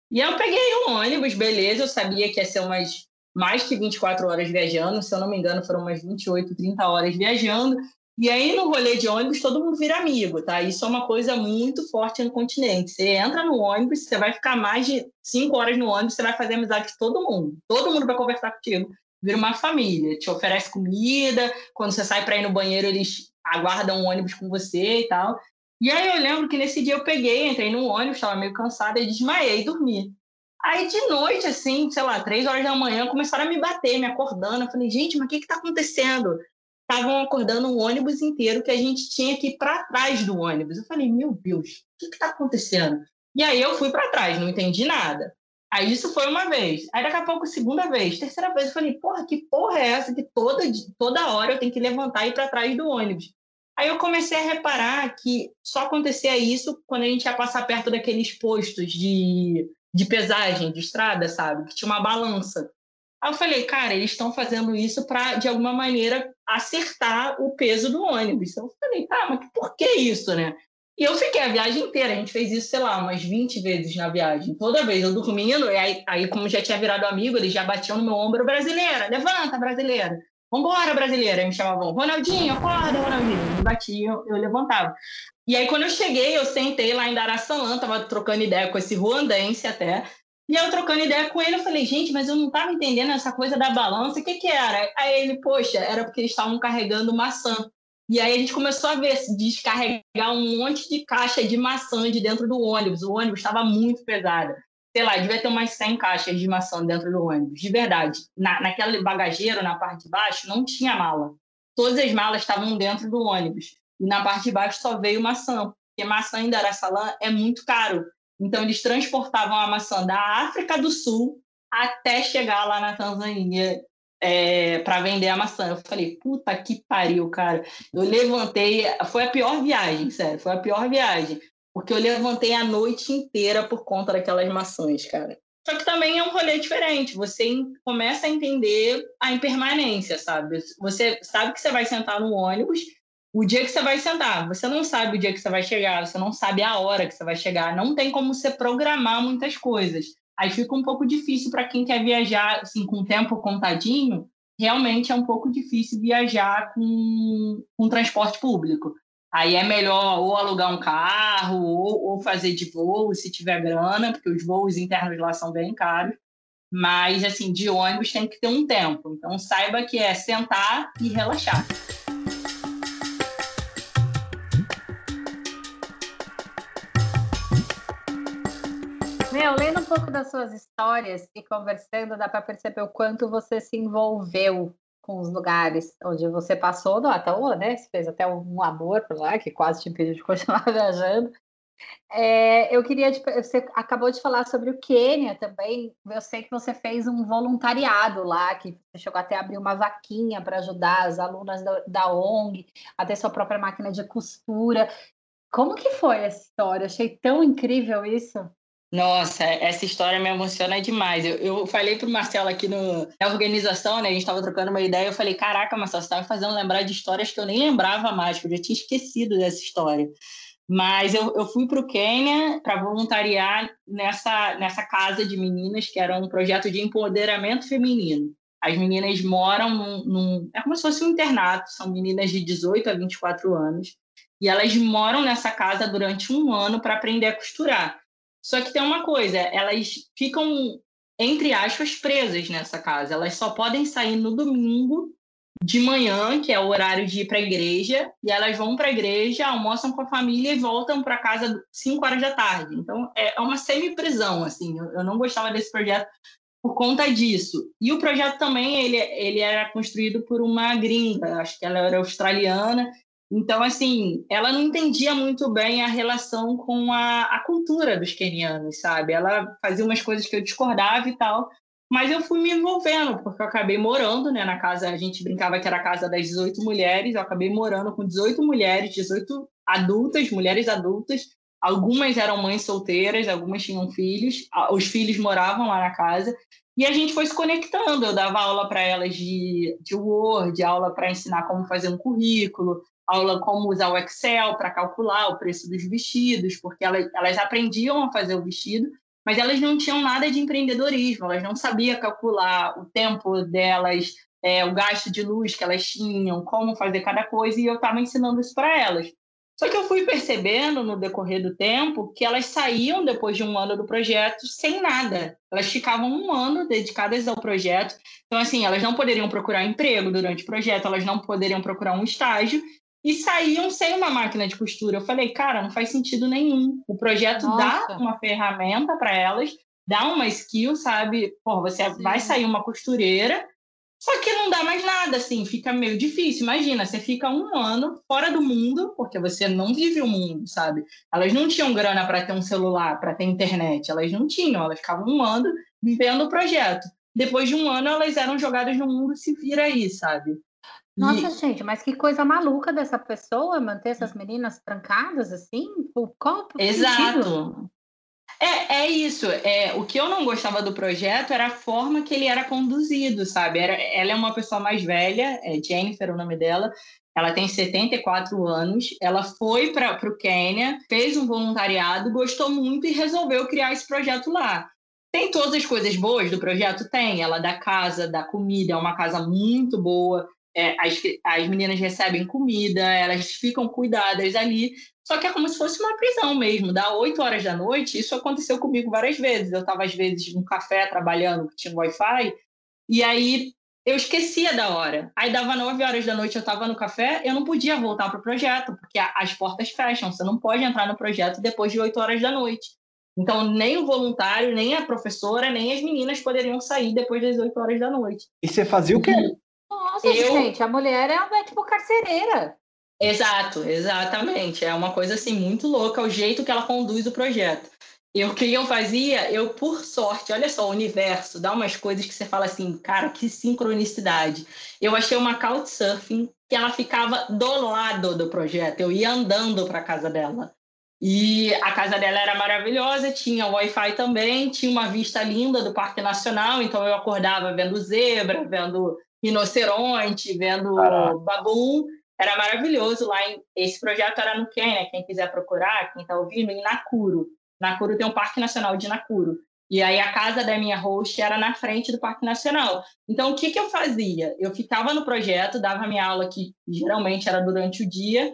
S2: E eu peguei um ônibus, beleza, eu sabia que ia ser umas mais que 24 horas viajando, se eu não me engano, foram umas 28, 30 horas viajando. E aí, no rolê de ônibus, todo mundo vira amigo, tá? Isso é uma coisa muito forte no continente. Você entra no ônibus, você vai ficar mais de cinco horas no ônibus, você vai fazer amizade com todo mundo. Todo mundo vai conversar contigo. Vira uma família. Te oferece comida. Quando você sai para ir no banheiro, eles aguardam um ônibus com você e tal. E aí eu lembro que nesse dia eu peguei, entrei no ônibus, estava meio cansada e desmaiei e dormi. Aí de noite, assim, sei lá, três horas da manhã, começaram a me bater, me acordando. Eu falei, gente, mas o que está acontecendo? estavam acordando um ônibus inteiro que a gente tinha que ir para trás do ônibus. Eu falei, meu Deus, o que está acontecendo? E aí eu fui para trás, não entendi nada. Aí isso foi uma vez. Aí daqui a pouco, segunda vez. Terceira vez, eu falei, porra, que porra é essa que toda, toda hora eu tenho que levantar e ir para trás do ônibus? Aí eu comecei a reparar que só acontecia isso quando a gente ia passar perto daqueles postos de, de pesagem de estrada, sabe? Que tinha uma balança. Aí eu falei, cara, eles estão fazendo isso para, de alguma maneira, acertar o peso do ônibus. Então eu falei, tá, mas por que isso, né? E eu fiquei a viagem inteira, a gente fez isso, sei lá, umas 20 vezes na viagem. Toda vez eu dormindo, e aí, aí como já tinha virado amigo, eles já batiam no meu ombro, brasileira, levanta, brasileira. Vambora, brasileira. Aí me chamavam, Ronaldinho, acorda, Ronaldinho. Me batiam, eu levantava. E aí, quando eu cheguei, eu sentei lá em Darassalã, tava trocando ideia com esse ruandense até, e eu trocando ideia com ele, eu falei, gente, mas eu não estava entendendo essa coisa da balança, o que que era? Aí ele, poxa, era porque eles estavam carregando maçã. E aí a gente começou a ver, descarregar um monte de caixa de maçã de dentro do ônibus. O ônibus estava muito pesado. Sei lá, devia ter umas 100 caixas de maçã dentro do ônibus, de verdade. Na, naquele bagageiro, na parte de baixo, não tinha mala. Todas as malas estavam dentro do ônibus. E na parte de baixo só veio maçã, porque maçã em Darassalã é muito caro. Então, eles transportavam a maçã da África do Sul até chegar lá na Tanzânia é, para vender a maçã. Eu falei, puta que pariu, cara. Eu levantei, foi a pior viagem, sério, foi a pior viagem. Porque eu levantei a noite inteira por conta daquelas maçãs, cara. Só que também é um rolê diferente. Você começa a entender a impermanência, sabe? Você sabe que você vai sentar no ônibus o dia que você vai sentar. Você não sabe o dia que você vai chegar, você não sabe a hora que você vai chegar. Não tem como você programar muitas coisas. Aí fica um pouco difícil para quem quer viajar assim, com o tempo contadinho. Realmente é um pouco difícil viajar com, com transporte público. Aí é melhor ou alugar um carro ou, ou fazer de voo, se tiver grana, porque os voos internos lá são bem caros. Mas, assim, de ônibus tem que ter um tempo. Então, saiba que é sentar e relaxar.
S3: Pouco das suas histórias e conversando, dá para perceber o quanto você se envolveu com os lugares onde você passou, não, até né? Você fez até um amor por lá, que quase te impediu de continuar viajando. É, eu queria, você acabou de falar sobre o Quênia também. Eu sei que você fez um voluntariado lá, que você chegou até a abrir uma vaquinha para ajudar as alunas da, da ONG a ter sua própria máquina de costura. Como que foi essa história? achei tão incrível isso.
S2: Nossa, essa história me emociona demais. Eu, eu falei pro Marcelo aqui no, na organização, né? A gente estava trocando uma ideia. Eu falei: Caraca, Marcelo, você tá me fazendo lembrar de histórias que eu nem lembrava mais, que eu já tinha esquecido dessa história. Mas eu, eu fui para o Quênia para voluntariar nessa, nessa casa de meninas, que era um projeto de empoderamento feminino. As meninas moram num, num. É como se fosse um internato, são meninas de 18 a 24 anos. E elas moram nessa casa durante um ano para aprender a costurar. Só que tem uma coisa, elas ficam, entre aspas, presas nessa casa. Elas só podem sair no domingo de manhã, que é o horário de ir para a igreja, e elas vão para a igreja, almoçam com a família e voltam para casa 5 horas da tarde. Então é uma semi-prisão, assim. Eu não gostava desse projeto por conta disso. E o projeto também ele, ele era construído por uma gringa, acho que ela era australiana, Então, assim, ela não entendia muito bem a relação com a, a cultura dos quenianos, sabe? Ela fazia umas coisas que eu discordava e tal, mas eu fui me envolvendo, porque eu acabei morando né, na casa, a gente brincava que era a casa das 18 mulheres, eu acabei morando com 18 mulheres, 18 adultas, mulheres adultas, algumas eram mães solteiras, algumas tinham filhos, os filhos moravam lá na casa, e a gente foi se conectando. Eu dava aula para elas de, de Word, aula para ensinar como fazer um currículo, aula como usar o Excel para calcular o preço dos vestidos, porque elas, elas aprendiam a fazer o vestido, mas elas não tinham nada de empreendedorismo, elas não sabiam calcular o tempo delas, é, o gasto de luz que elas tinham, como fazer cada coisa, e eu estava ensinando isso para elas. Só que eu fui percebendo no decorrer do tempo que elas saíam depois de um ano do projeto sem nada. Elas ficavam um ano dedicadas ao projeto. Então, assim, elas não poderiam procurar emprego durante o projeto, elas não poderiam procurar um estágio e saíam sem uma máquina de costura. Eu falei, cara, não faz sentido nenhum. O projeto Nossa. dá uma ferramenta para elas, dá uma skill, sabe? Pô, você Sim. vai sair uma costureira só que não dá mais nada, assim, fica meio difícil. Imagina, você fica um ano fora do mundo, porque você não vive o mundo, sabe? Elas não tinham grana para ter um celular, para ter internet, elas não tinham, elas ficavam um ano vivendo o projeto. Depois de um ano, elas eram jogadas no mundo, se vira aí, sabe?
S3: Nossa, e... gente, mas que coisa maluca dessa pessoa manter essas meninas trancadas assim? Qual
S2: Exato. Sentido? É, é isso. É, o que eu não gostava do projeto era a forma que ele era conduzido, sabe? Era, ela é uma pessoa mais velha, é Jennifer o nome dela, ela tem 74 anos, ela foi para o Quênia, fez um voluntariado, gostou muito e resolveu criar esse projeto lá. Tem todas as coisas boas do projeto? Tem. Ela dá casa, dá comida, é uma casa muito boa. É, as, as meninas recebem comida, elas ficam cuidadas ali, só que é como se fosse uma prisão mesmo. Dá 8 horas da noite, isso aconteceu comigo várias vezes. Eu estava, às vezes, no café trabalhando, tinha Wi-Fi, e aí eu esquecia da hora. Aí dava 9 horas da noite, eu estava no café, eu não podia voltar para o projeto, porque as portas fecham, você não pode entrar no projeto depois de 8 horas da noite. Então, nem o voluntário, nem a professora, nem as meninas poderiam sair depois das 8 horas da noite.
S1: E você fazia o quê?
S3: Nossa, eu... gente, a mulher é tipo carcereira.
S2: Exato, exatamente. É uma coisa assim muito louca o jeito que ela conduz o projeto. E o que eu fazia, eu por sorte, olha só, o universo dá umas coisas que você fala assim, cara, que sincronicidade. Eu achei uma couchsurfing que ela ficava do lado do projeto. Eu ia andando para a casa dela. E a casa dela era maravilhosa, tinha Wi-Fi também, tinha uma vista linda do Parque Nacional, então eu acordava vendo zebra, vendo rinoceronte, vendo Caraca. babu era maravilhoso lá. Em, esse projeto era no Quênia, quem quiser procurar, quem está ouvindo, em Nakuru. Nakuru tem um Parque Nacional de Nakuru. E aí a casa da minha host era na frente do Parque Nacional. Então, o que, que eu fazia? Eu ficava no projeto, dava minha aula, que geralmente era durante o dia.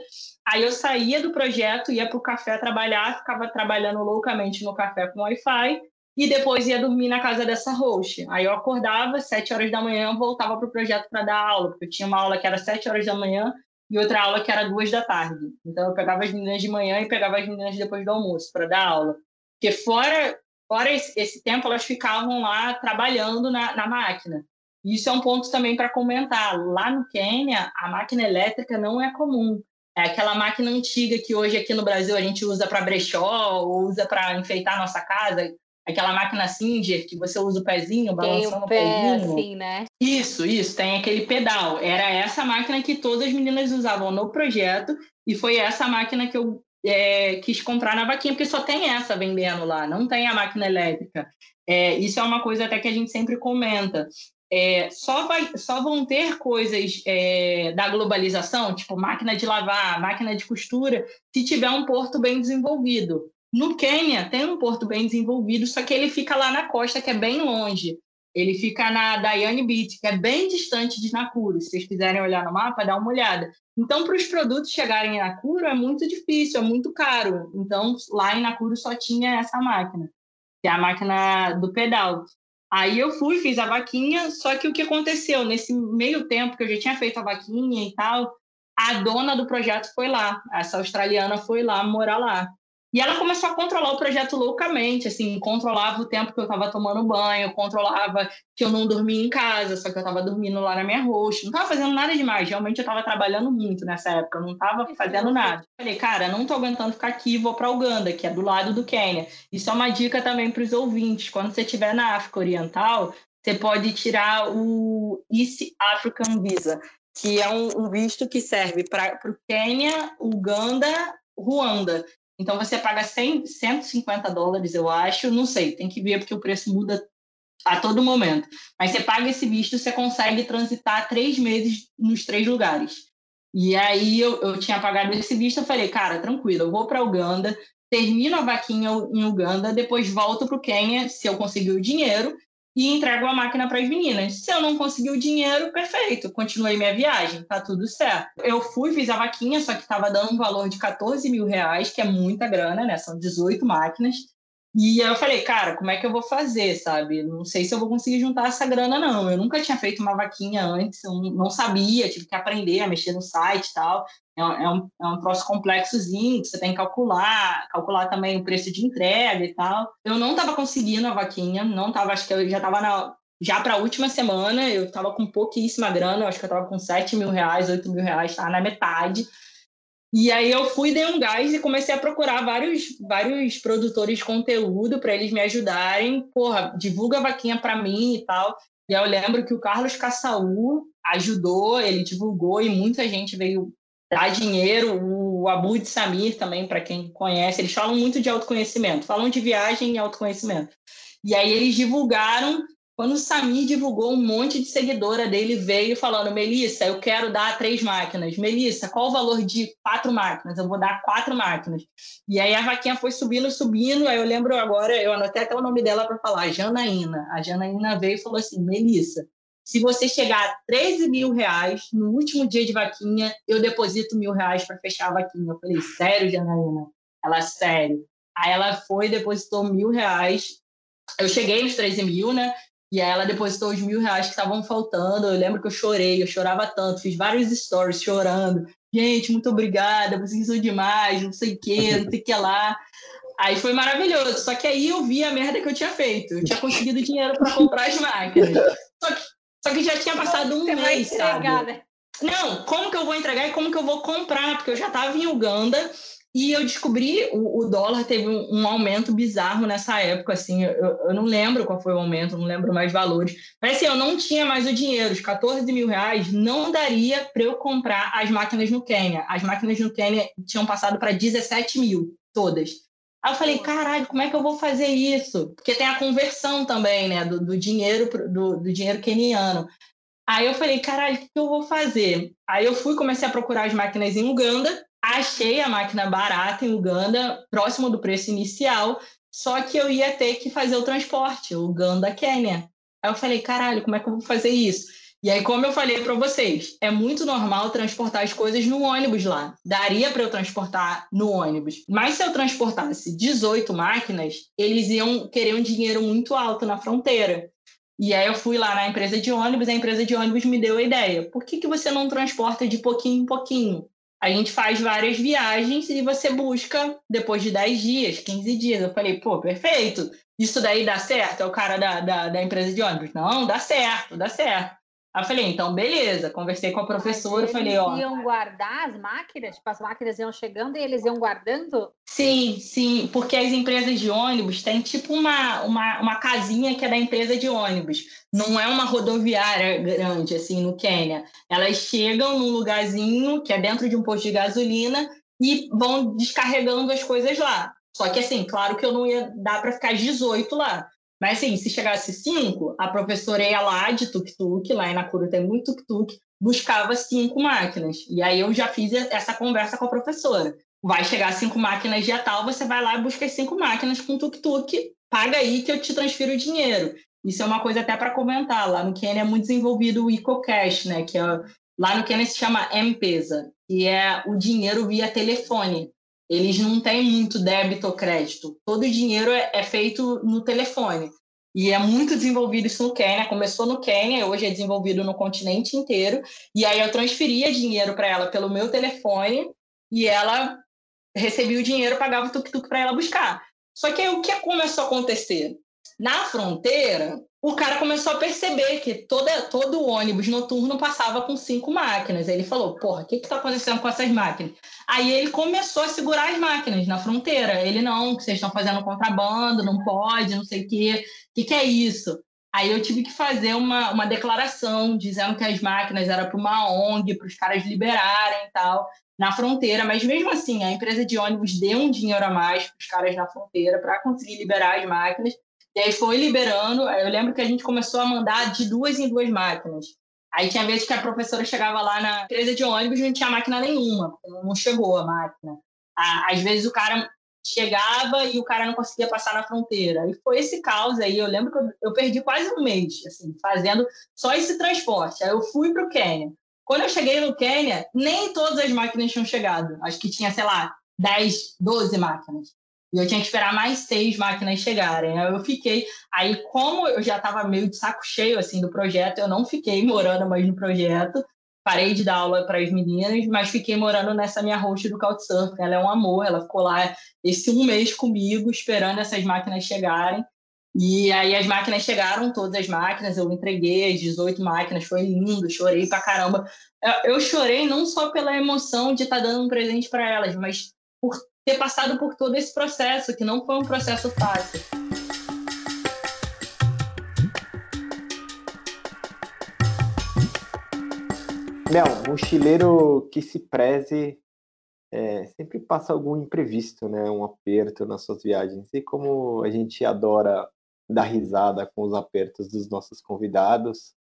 S2: Aí eu saía do projeto, ia para o café trabalhar, ficava trabalhando loucamente no café com Wi-Fi, e depois ia dormir na casa dessa host. Aí eu acordava, sete horas da manhã, voltava para o projeto para dar aula, porque eu tinha uma aula que era sete horas da manhã, e outra aula que era duas da tarde. Então eu pegava as meninas de manhã e pegava as meninas depois do almoço para dar aula. Porque fora, fora esse, esse, tempo elas ficavam lá trabalhando na, na máquina. Isso é um ponto também para comentar. Lá no Quênia, a máquina elétrica não é comum. É aquela máquina antiga que hoje aqui no Brasil a gente usa para brechó ou usa para enfeitar nossa casa, aquela máquina Singer que você usa o pezinho, balançando o, pé, o pezinho.
S3: Assim, né?
S2: Isso, isso, tem aquele pedal. Era essa máquina que todas as meninas usavam no projeto e foi essa máquina que eu é, quis comprar na vaquinha, porque só tem essa vendendo lá, não tem a máquina elétrica. É, isso é uma coisa até que a gente sempre comenta. É, só, vai, só vão ter coisas é, da globalização, tipo máquina de lavar, máquina de costura, se tiver um porto bem desenvolvido. No Quênia tem um porto bem desenvolvido, só que ele fica lá na costa, que é bem longe. Ele fica na Diane Beach, que é bem distante de Nakuru. Se vocês quiserem olhar no mapa, dá uma olhada. Então, para os produtos chegarem em Nakuru é muito difícil, é muito caro. Então, lá em Nakuru só tinha essa máquina, que é a máquina do pedal. Aí eu fui, fiz a vaquinha, só que o que aconteceu? Nesse meio tempo que eu já tinha feito a vaquinha e tal, a dona do projeto foi lá, essa australiana foi lá morar lá. E ela começou a controlar o projeto loucamente, assim, controlava o tempo que eu estava tomando banho, controlava que eu não dormia em casa, só que eu estava dormindo lá na minha roxa, não estava fazendo nada demais, realmente eu estava trabalhando muito nessa época, eu não estava fazendo nada. Falei, cara, não estou aguentando ficar aqui, vou para Uganda, que é do lado do Quênia. Isso é uma dica também para os ouvintes, quando você estiver na África Oriental, você pode tirar o East African Visa, que é um, um visto que serve para o Quênia, Uganda, Ruanda. Então você paga 100, 150 dólares, eu acho, não sei, tem que ver porque o preço muda a todo momento. Mas você paga esse visto, você consegue transitar três meses nos três lugares. E aí eu, eu tinha pagado esse visto, eu falei, cara, tranquilo, eu vou para Uganda, termino a vaquinha em Uganda, depois volto para o Quênia, se eu conseguir o dinheiro, e entrego a máquina para as meninas. Se eu não conseguir o dinheiro, perfeito, continuei minha viagem, tá tudo certo. Eu fui, fiz a vaquinha, só que estava dando um valor de 14 mil reais, que é muita grana, né? São 18 máquinas. E aí eu falei, cara, como é que eu vou fazer, sabe? Não sei se eu vou conseguir juntar essa grana, não. Eu nunca tinha feito uma vaquinha antes, eu não sabia, tive que aprender a mexer no site e tal. É, é um, é um troço complexozinho, que você tem que calcular, calcular também o preço de entrega e tal. Eu não estava conseguindo a vaquinha, não estava, acho que eu já estava na, já para a última semana, eu estava com pouquíssima grana, acho que eu estava com 7 mil reais, 8 mil reais, estava na metade. E aí eu fui, dei um gás e comecei a procurar vários, vários produtores de conteúdo para eles me ajudarem. Porra, divulga a vaquinha para mim e tal. E eu lembro que o Carlos Caçaú ajudou, ele divulgou e muita gente veio dar dinheiro. O Abu de Samir também, para quem conhece, eles falam muito de autoconhecimento, falam de viagem e autoconhecimento. E aí eles divulgaram quando o Samir divulgou, um monte de seguidora dele veio falando: Melissa, eu quero dar três máquinas. Melissa, qual o valor de quatro máquinas? Eu vou dar quatro máquinas. E aí a vaquinha foi subindo, subindo. Aí eu lembro agora, eu anotei até o nome dela para falar: Janaína. A Janaína veio e falou assim: Melissa, se você chegar a 13 mil reais no último dia de vaquinha, eu deposito mil reais para fechar a vaquinha. Eu falei: sério, Janaína? Ela, sério. Aí ela foi, depositou mil reais. Eu cheguei nos 13 mil, né? E aí ela depositou os mil reais que estavam faltando. Eu lembro que eu chorei, eu chorava tanto, fiz vários stories chorando. Gente, muito obrigada, vocês são demais, não sei o quê, não sei o que lá. Aí foi maravilhoso. Só que aí eu vi a merda que eu tinha feito. Eu tinha conseguido dinheiro para comprar as máquinas. Só que, só que já tinha passado um mês, sabe? Né? Não, como que eu vou entregar e como que eu vou comprar? Porque eu já estava em Uganda e eu descobri, o, o dólar teve um, um, aumento bizarro nessa época, assim, eu, eu, não lembro qual foi o aumento, não lembro mais valores, mas assim, eu não tinha mais o dinheiro, os 14 mil reais não daria para eu comprar as máquinas no Quênia. As máquinas no Quênia tinham passado para 17 mil, todas. Aí eu falei, caralho, como é que eu vou fazer isso? Porque tem a conversão também, né, do, do dinheiro do, do dinheiro queniano. Aí eu falei, caralho, o que eu vou fazer? Aí eu fui, comecei a procurar as máquinas em Uganda, Achei a máquina barata em Uganda, próximo do preço inicial, só que eu ia ter que fazer o transporte, Uganda-Quênia. Aí eu falei, caralho, como é que eu vou fazer isso? E aí, como eu falei para vocês, é muito normal transportar as coisas no ônibus lá. Daria para eu transportar no ônibus. Mas se eu transportasse 18 máquinas, eles iam querer um dinheiro muito alto na fronteira. E aí eu fui lá na empresa de ônibus, a empresa de ônibus me deu a ideia. Por que, que você não transporta de pouquinho em pouquinho? A gente faz várias viagens e você busca depois de 10 dias, 15 dias. Eu falei, pô, perfeito. Isso daí dá certo? É o cara da, da, da empresa de ônibus. Não, dá certo, dá certo. Aí eu falei, então, beleza. Conversei com a professora, falei, ó.
S3: Eles iam guardar as máquinas? Tipo, as máquinas iam chegando e eles iam guardando?
S2: Sim, sim, porque as empresas de ônibus têm tipo uma, uma, uma casinha que é da empresa de ônibus. Não é uma rodoviária grande, assim, no Quênia. Elas chegam num lugarzinho que é dentro de um posto de gasolina e vão descarregando as coisas lá. Só que, assim, claro que eu não ia dar para ficar 18 lá. Mas, assim, se chegasse cinco, a professora ia lá de tuk-tuk, lá em Nakuru tem muito tuk-tuk, buscava cinco máquinas. E aí eu já fiz essa conversa com a professora. Vai chegar cinco máquinas dia tal, você vai lá e busca as cinco máquinas com tuk-tuk, paga aí que eu te transfiro o dinheiro. Isso é uma coisa até para comentar. Lá no Quênia é muito desenvolvido o EcoCash, né? Que é, lá no Quênia se chama M-Pesa, que é o dinheiro via telefone eles não têm muito débito ou crédito. Todo o dinheiro é, é feito no telefone. E é muito desenvolvido isso no Quênia. Começou no Quênia, hoje é desenvolvido no continente inteiro. E aí eu transferia dinheiro para ela pelo meu telefone e ela recebia o dinheiro, pagava o tuk-tuk para ela buscar. Só que aí o que começou a acontecer? Na fronteira, o cara começou a perceber que toda, todo ônibus noturno passava com cinco máquinas. Aí ele falou: Porra, o que está acontecendo com essas máquinas? Aí ele começou a segurar as máquinas na fronteira. Ele: Não, que vocês estão fazendo contrabando, não pode, não sei o quê. O que, que é isso? Aí eu tive que fazer uma, uma declaração dizendo que as máquinas eram para uma ONG, para os caras liberarem e tal, na fronteira. Mas mesmo assim, a empresa de ônibus deu um dinheiro a mais para os caras na fronteira para conseguir liberar as máquinas. E aí foi liberando. Eu lembro que a gente começou a mandar de duas em duas máquinas. Aí tinha vezes que a professora chegava lá na empresa de ônibus e não tinha máquina nenhuma, não chegou a máquina. Às vezes o cara chegava e o cara não conseguia passar na fronteira. E foi esse caos aí. Eu lembro que eu, perdi quase um mês, assim, fazendo só esse transporte. Aí eu fui para o Quênia. Quando eu cheguei no Quênia, nem todas as máquinas tinham chegado. Acho que tinha, sei lá, 10, 12 máquinas. E eu tinha que esperar mais seis máquinas chegarem. Aí eu fiquei. Aí, como eu já estava meio de saco cheio assim do projeto, eu não fiquei morando mais no projeto. Parei de dar aula para as meninas, mas fiquei morando nessa minha host do Couchsurfing. Ela é um amor, ela ficou lá esse um mês comigo, esperando essas máquinas chegarem. E aí as máquinas chegaram, todas as máquinas, eu entreguei as 18 máquinas, foi lindo, chorei pra caramba. Eu chorei não só pela emoção de estar tá dando um presente para elas, mas por ter passado por todo esse processo, que não foi um processo fácil.
S1: Mel, mochileiro que se preze é, sempre passa algum imprevisto, né? Um aperto nas suas viagens. E como a gente adora dar risada com os apertos dos nossos convidados,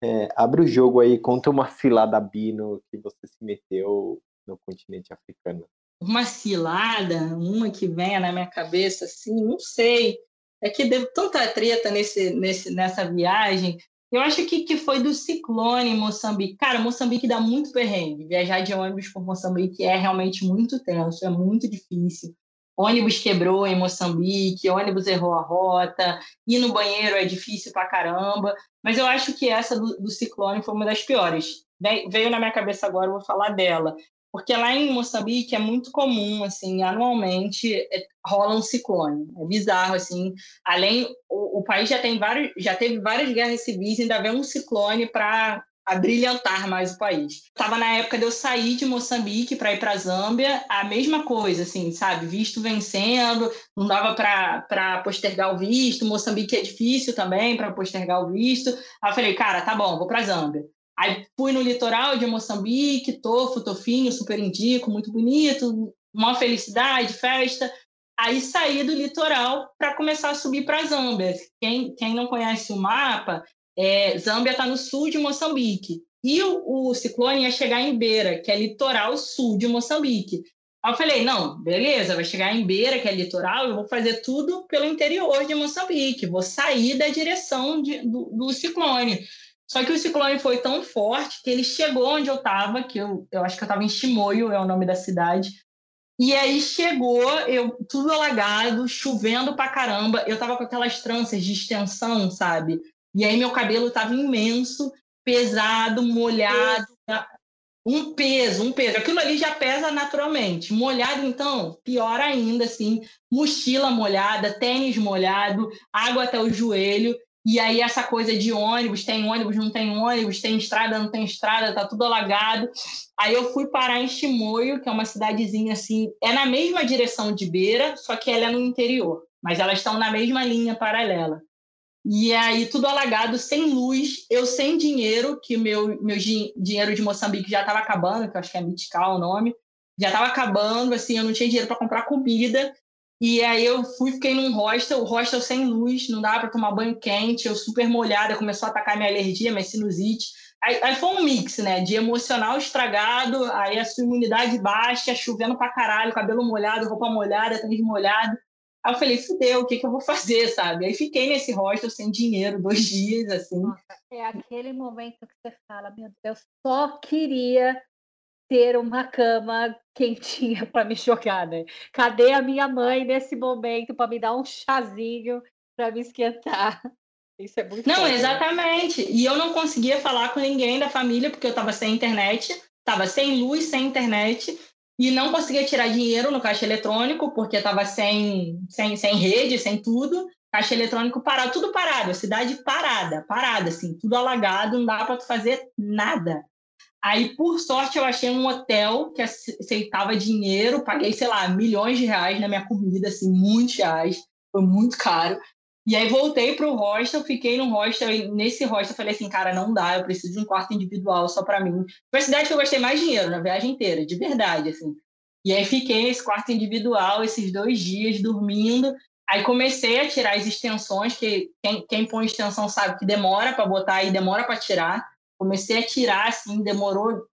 S1: é, abre o jogo aí, conta uma cilada bino que você se meteu no continente africano
S2: uma cilada, uma que venha na minha cabeça, assim, não sei. É que deu tanta treta nesse, nesse, nessa viagem. Eu acho que, que foi do ciclone em Moçambique. Cara, Moçambique dá muito perrengue. Viajar de ônibus por Moçambique é realmente muito tenso, é muito difícil. Ônibus quebrou em Moçambique, ônibus errou a rota, ir no banheiro é difícil pra caramba. Mas eu acho que essa do, do ciclone foi uma das piores. Veio na minha cabeça agora, eu vou falar dela porque lá em Moçambique é muito comum, assim, anualmente é, rola um ciclone. É bizarro, assim. Além, o, o país já tem vários, já teve várias guerras civis, ainda vem um ciclone para brilhantar mais o país. Estava na época de eu sair de Moçambique para ir para Zâmbia, a mesma coisa, assim, sabe? Visto vencendo, não dava para postergar o visto. Moçambique é difícil também para postergar o visto. Aí eu falei, cara, tá bom, vou para Zâmbia. Aí fui no litoral de Moçambique, Tofo, Tofinho, super indico, muito bonito, uma felicidade, festa. Aí saí do litoral para começar a subir para Zâmbia. Quem, quem não conhece o mapa, é, Zâmbia está no sul de Moçambique. E o, o, ciclone ia chegar em Beira, que é litoral sul de Moçambique. Aí eu falei, não, beleza, vai chegar em Beira, que é litoral, eu vou fazer tudo pelo interior de Moçambique, vou sair da direção de, do, do ciclone. Só que o ciclone foi tão forte que ele chegou onde eu estava, que eu, eu acho que eu estava em Chimoio, é o nome da cidade. E aí chegou, eu tudo alagado, chovendo pra caramba. Eu tava com aquelas tranças de extensão, sabe? E aí meu cabelo tava imenso, pesado, molhado. Um peso, um peso. Aquilo ali já pesa naturalmente. Molhado, então, pior ainda, assim. Mochila molhada, tênis molhado, água até o joelho. E aí essa coisa de ônibus, tem ônibus, não tem ônibus, tem estrada, não tem estrada, tá tudo alagado. Aí eu fui parar em Chimoio, que é uma cidadezinha assim, é na mesma direção de Beira, só que ela é no interior, mas elas estão na mesma linha paralela. E aí tudo alagado, sem luz, eu sem dinheiro, que meu meu dinheiro de Moçambique já estava acabando, que eu acho que é Mitical o nome, já estava acabando, assim, eu não tinha dinheiro para comprar comida. E aí eu fui, fiquei num hostel, hostel sem luz, não dava para tomar banho quente, eu super molhada, começou a atacar minha alergia, minha sinusite. Aí, aí, foi um mix, né? De emocional estragado, aí a sua imunidade baixa, chovendo pra caralho, cabelo molhado, roupa molhada, tênis molhado. Aí eu falei, fudeu, o que, que eu vou fazer, sabe? Aí fiquei nesse hostel sem dinheiro, dois dias, assim.
S3: É aquele momento que você fala, meu Deus, só queria ter uma cama quentinha para me jogar, né? Cadê a minha mãe nesse momento para me dar um chazinho para me esquentar? Isso é muito
S2: Não, exatamente. E eu não conseguia falar com ninguém da família porque eu estava sem internet, estava sem luz, sem internet. e não conseguia tirar dinheiro no caixa eletrônico, porque estava sem, sem, sem rede, sem tudo. Caixa eletrônico parado, tudo parado, a cidade parada, parada, assim, tudo alagado, não dava para fazer nada. Aí, por sorte, eu achei um hotel que aceitava dinheiro, paguei, sei lá, milhões de reais na minha comida, assim, muitos reais, foi muito caro. E aí voltei para o hostel, fiquei no hostel, e nesse hostel falei assim, cara, não dá, eu preciso de um quarto individual só para mim. Foi a cidade que eu gastei mais dinheiro na viagem inteira, de verdade, assim. E aí fiquei nesse quarto individual esses dois dias dormindo. Aí comecei a tirar as extensões, que quem, quem põe extensão sabe que demora para botar e demora para tirar. Comecei a tirar, assim, demorou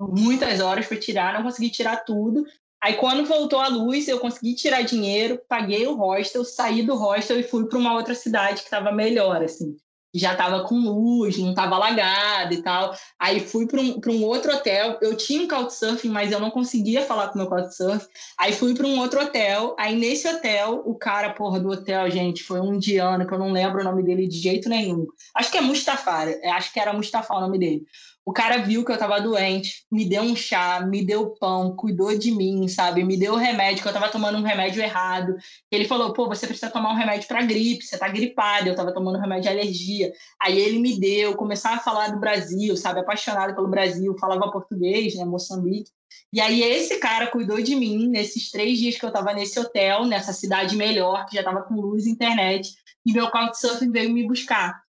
S2: muitas horas para tirar, não consegui tirar tudo. Aí, quando voltou a luz, eu consegui tirar dinheiro, paguei o hostel, saí do hostel e fui para uma outra cidade que estava melhor, assim. Já estava com luz, não estava alagada e tal. Aí fui para um, um outro hotel. Eu tinha um couchsurfing, mas eu não conseguia falar com o meu couchsurfing. Aí fui para um outro hotel. Aí nesse hotel, o cara, porra, do hotel, gente, foi um indiano, que eu não lembro o nome dele de jeito nenhum. Acho que é Mustafa, acho que era Mustafa o nome dele. O cara viu que eu tava doente, me deu um chá, me deu pão, cuidou de mim, sabe? Me deu o remédio, que eu tava tomando um remédio errado. Ele falou: pô, você precisa tomar um remédio para gripe, você tá gripada. Eu tava tomando um remédio de alergia. Aí ele me deu, começava a falar do Brasil, sabe? Apaixonado pelo Brasil, falava português, né? Moçambique. E aí esse cara cuidou de mim nesses três dias que eu tava nesse hotel, nessa cidade melhor, que já tava com luz e internet. E meu couchsurfing veio me buscar.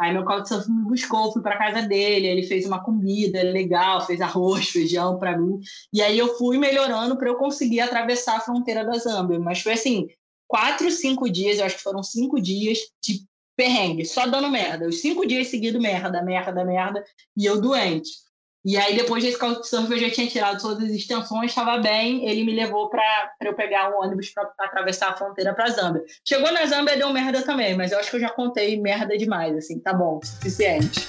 S2: Aí meu couchsurfing me buscou, fui para casa dele, ele fez uma comida legal, fez arroz, feijão para mim. E aí eu fui melhorando para eu conseguir atravessar a fronteira da Zâmbia. Mas foi assim, quatro, cinco dias, eu acho que foram cinco dias de perrengue, só dando merda. Os cinco dias seguidos, merda, merda, merda, e eu doente. E aí, depois desse couchsurfing, eu já tinha tirado todas as extensões, estava bem. Ele me levou para eu pegar um ônibus para atravessar a fronteira para Zâmbia. Chegou na Zâmbia, deu merda também, mas eu acho que eu já contei merda demais, assim, tá bom, suficiente.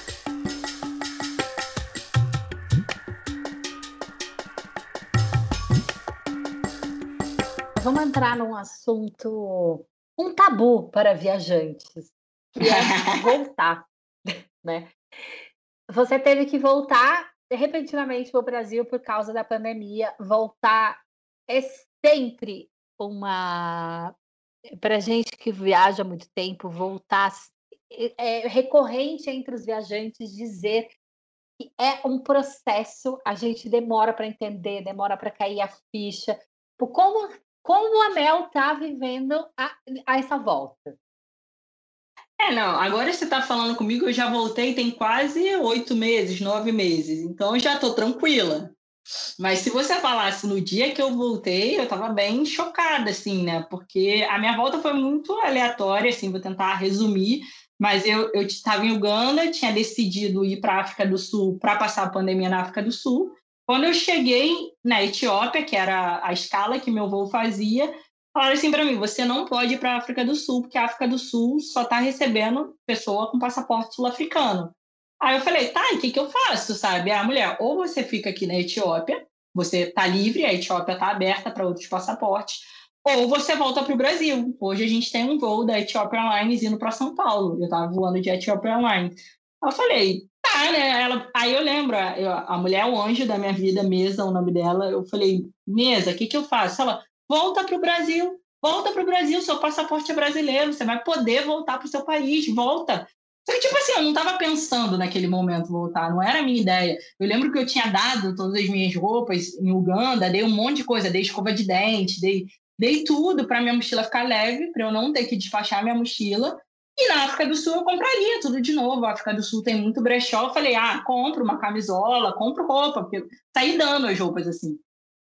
S3: Vamos entrar num assunto, um tabu para viajantes, que é voltar, né? Você teve que voltar repentinamente para o Brasil por causa da pandemia, voltar é sempre uma. Para gente que viaja há muito tempo, voltar. É recorrente entre os viajantes dizer que é um processo, a gente demora para entender, demora para cair a ficha. Como, como a Mel está vivendo a, a essa volta?
S2: É, não, agora você está falando comigo, eu já voltei tem quase oito meses, nove meses, então eu já estou tranquila. Mas se você falasse no dia que eu voltei, eu estava bem chocada, assim, né? Porque a minha volta foi muito aleatória, assim, vou tentar resumir. Mas eu estava em Uganda, tinha decidido ir para a África do Sul para passar a pandemia na África do Sul. Quando eu cheguei na Etiópia, que era a escala que meu voo fazia, falaram assim para mim: você não pode ir para a África do Sul, porque a África do Sul só está recebendo pessoa com passaporte sul-africano. Aí eu falei: tá, e o que, que eu faço, sabe? A mulher, ou você fica aqui na Etiópia, você está livre, a Etiópia está aberta para outros passaportes, ou você volta para o Brasil. Hoje a gente tem um voo da Etiópia Airlines indo para São Paulo. Eu estava voando de Etiópia Airlines. Eu falei, tá, né? Ela, aí eu lembro, a, mulher é o anjo da minha vida, Mesa, o nome dela. Eu falei, Mesa, o que, que eu faço? Ela, volta para o Brasil, volta para o Brasil, seu passaporte é brasileiro, você vai poder voltar para o seu país, volta. Só que, tipo assim, eu não estava pensando naquele momento voltar, não era a minha ideia. Eu lembro que eu tinha dado todas as minhas roupas em Uganda, dei um monte de coisa, dei escova de dente, dei, dei tudo para minha mochila ficar leve, para eu não ter que despachar minha mochila. E na África do Sul eu compraria tudo de novo. A África do Sul tem muito brechó. Eu falei, ah, compro uma camisola, compro roupa, porque saí dando as roupas assim.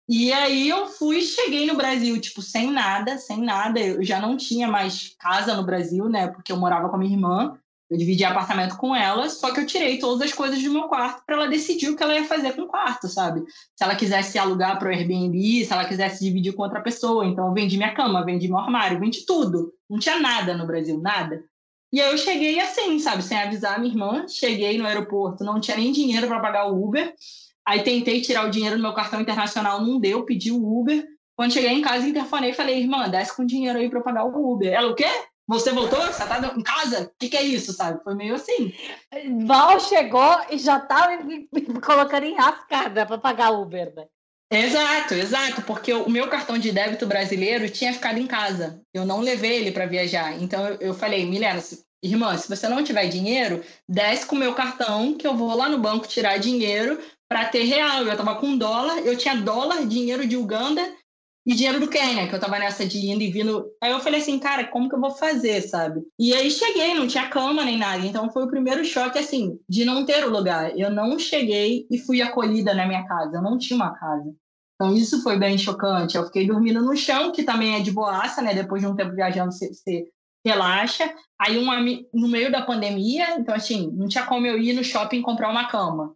S2: E aí eu fui, cheguei no Brasil, tipo, sem nada, sem nada. Eu já não tinha mais casa no Brasil, né? Porque eu morava com a minha irmã. Eu dividia apartamento com ela, só que eu tirei todas as coisas do meu quarto para ela decidir o que ela ia fazer com o quarto, sabe? Se ela quisesse alugar para o Airbnb, se ela quisesse dividir com outra pessoa. Então, eu vendi minha cama, vendi meu armário, vendi tudo. Não tinha nada no Brasil, nada. E aí eu cheguei assim, sabe? Sem avisar a minha irmã. Cheguei no aeroporto, não tinha nem dinheiro para pagar o Uber. Aí tentei tirar o dinheiro do meu cartão internacional, não deu, pedi o Uber. Quando cheguei em casa, interfonei e falei, irmã, desce com dinheiro aí para pagar o Uber. Ela, o quê? Você voltou? Você tá em casa? O que, que é isso, sabe? Foi meio assim.
S3: Val chegou e já tava me colocando em rascada para pagar o Uber, né?
S2: Exato, exato, porque o meu cartão de débito brasileiro tinha ficado em casa. Eu não levei ele para viajar. Então eu, eu falei, Milena, irmã, se você não tiver dinheiro, desce com o meu cartão que eu vou lá no banco tirar dinheiro para ter real. Eu estava com dólar, eu tinha dólar, dinheiro de Uganda e dinheiro do Quênia, que eu tava nessa de indo e vindo. Aí eu falei assim, cara, como que eu vou fazer, sabe? E aí cheguei, não tinha cama nem nada. Então foi o primeiro choque, assim, de não ter o lugar. Eu não cheguei e fui acolhida na minha casa. Eu não tinha uma casa. Então isso foi bem chocante. Eu fiquei dormindo no chão, que também é de boaça, né? Depois de um tempo viajando, você, você relaxa. Aí um no meio da pandemia, então assim, não tinha como eu ir no shopping comprar uma cama.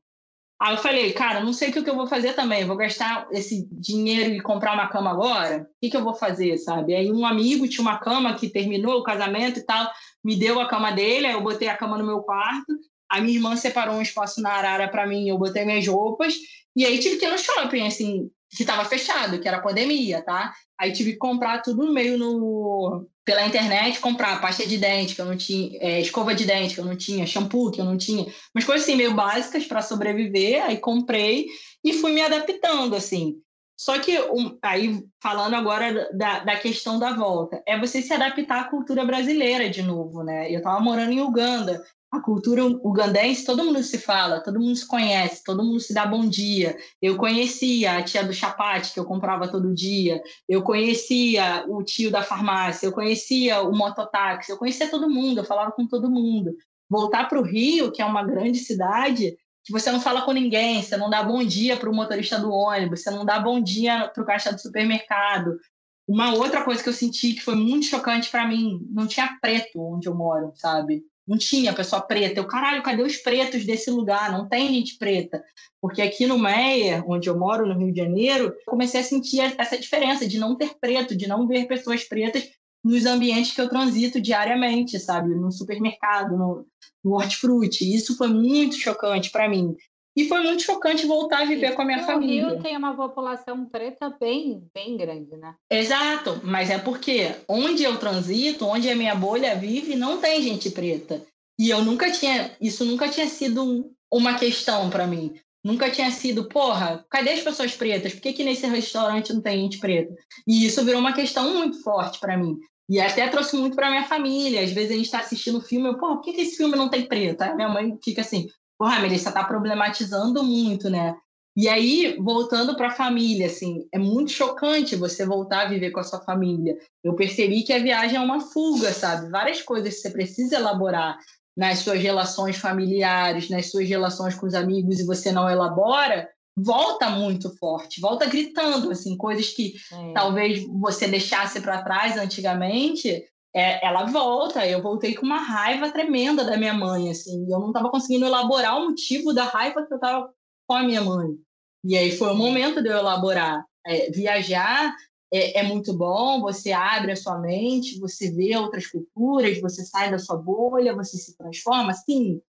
S2: Aí eu falei, cara, não sei o que eu vou fazer também. Vou gastar esse dinheiro e comprar uma cama agora? O que, eu vou fazer, sabe? Aí um amigo tinha uma cama que terminou o casamento e tal, me deu a cama dele, aí eu botei a cama no meu quarto. A minha irmã separou um espaço na arara para mim, eu botei minhas roupas. E aí tive que ir no shopping, assim, que estava fechado, que era pandemia, tá? Aí tive que comprar tudo meio no pela internet, comprar pasta de dente que eu não tinha, é, escova de dente que eu não tinha, shampoo que eu não tinha, umas coisas assim meio básicas para sobreviver. Aí comprei e fui me adaptando assim. Só que um, aí falando agora da, da questão da volta, é você se adaptar à cultura brasileira de novo, né? Eu estava morando em Uganda, a cultura ugandense, todo mundo se fala, todo mundo se conhece, todo mundo se dá bom dia. Eu conhecia a tia do chapate, que eu comprava todo dia, eu conhecia o tio da farmácia, eu conhecia o mototáxi, eu conhecia todo mundo, eu falava com todo mundo. Voltar para o Rio, que é uma grande cidade, que você não fala com ninguém, você não dá bom dia para o motorista do ônibus, você não dá bom dia para o caixa do supermercado. Uma outra coisa que eu senti que foi muito chocante para mim, não tinha preto onde eu moro, sabe? Não tinha pessoa preta. Eu, caralho, cadê os pretos desse lugar? Não tem gente preta. Porque aqui no Meia, onde eu moro, no Rio de Janeiro, comecei a sentir essa diferença de não ter preto, de não ver pessoas pretas nos ambientes que eu transito diariamente, sabe? No supermercado, no, no hortifruti. Isso foi muito chocante para mim. E foi muito chocante voltar a viver com a minha família.
S3: O Rio tem uma população preta bem, bem grande, né?
S2: Exato, mas é porque onde eu transito, onde a minha bolha vive, não tem gente preta. E eu nunca tinha, isso nunca tinha sido uma questão para mim. Nunca tinha sido, porra, cadê as pessoas pretas? Por que, que nesse restaurante não tem gente preta? E isso virou uma questão muito forte para mim. E até trouxe muito para minha família. Às vezes a gente está assistindo filme, eu, porra, por que, que esse filme não tem preta? Aí minha mãe fica assim, porra, a Melissa está problematizando muito, né? E aí, voltando para a família, assim, é muito chocante você voltar a viver com a sua família. Eu percebi que a viagem é uma fuga, sabe? Várias coisas que você precisa elaborar nas suas relações familiares, nas suas relações com os amigos e você não elabora, volta muito forte, volta gritando, assim, coisas que é. talvez você deixasse para trás antigamente, é, ela volta. Eu voltei com uma raiva tremenda da minha mãe, assim. Eu não estava conseguindo elaborar o motivo da raiva que eu estava com a minha mãe. E aí foi o momento de eu elaborar. É, viajar é, é, muito bom, você abre a sua mente, você vê outras culturas, você sai da sua bolha, você se transforma, sim.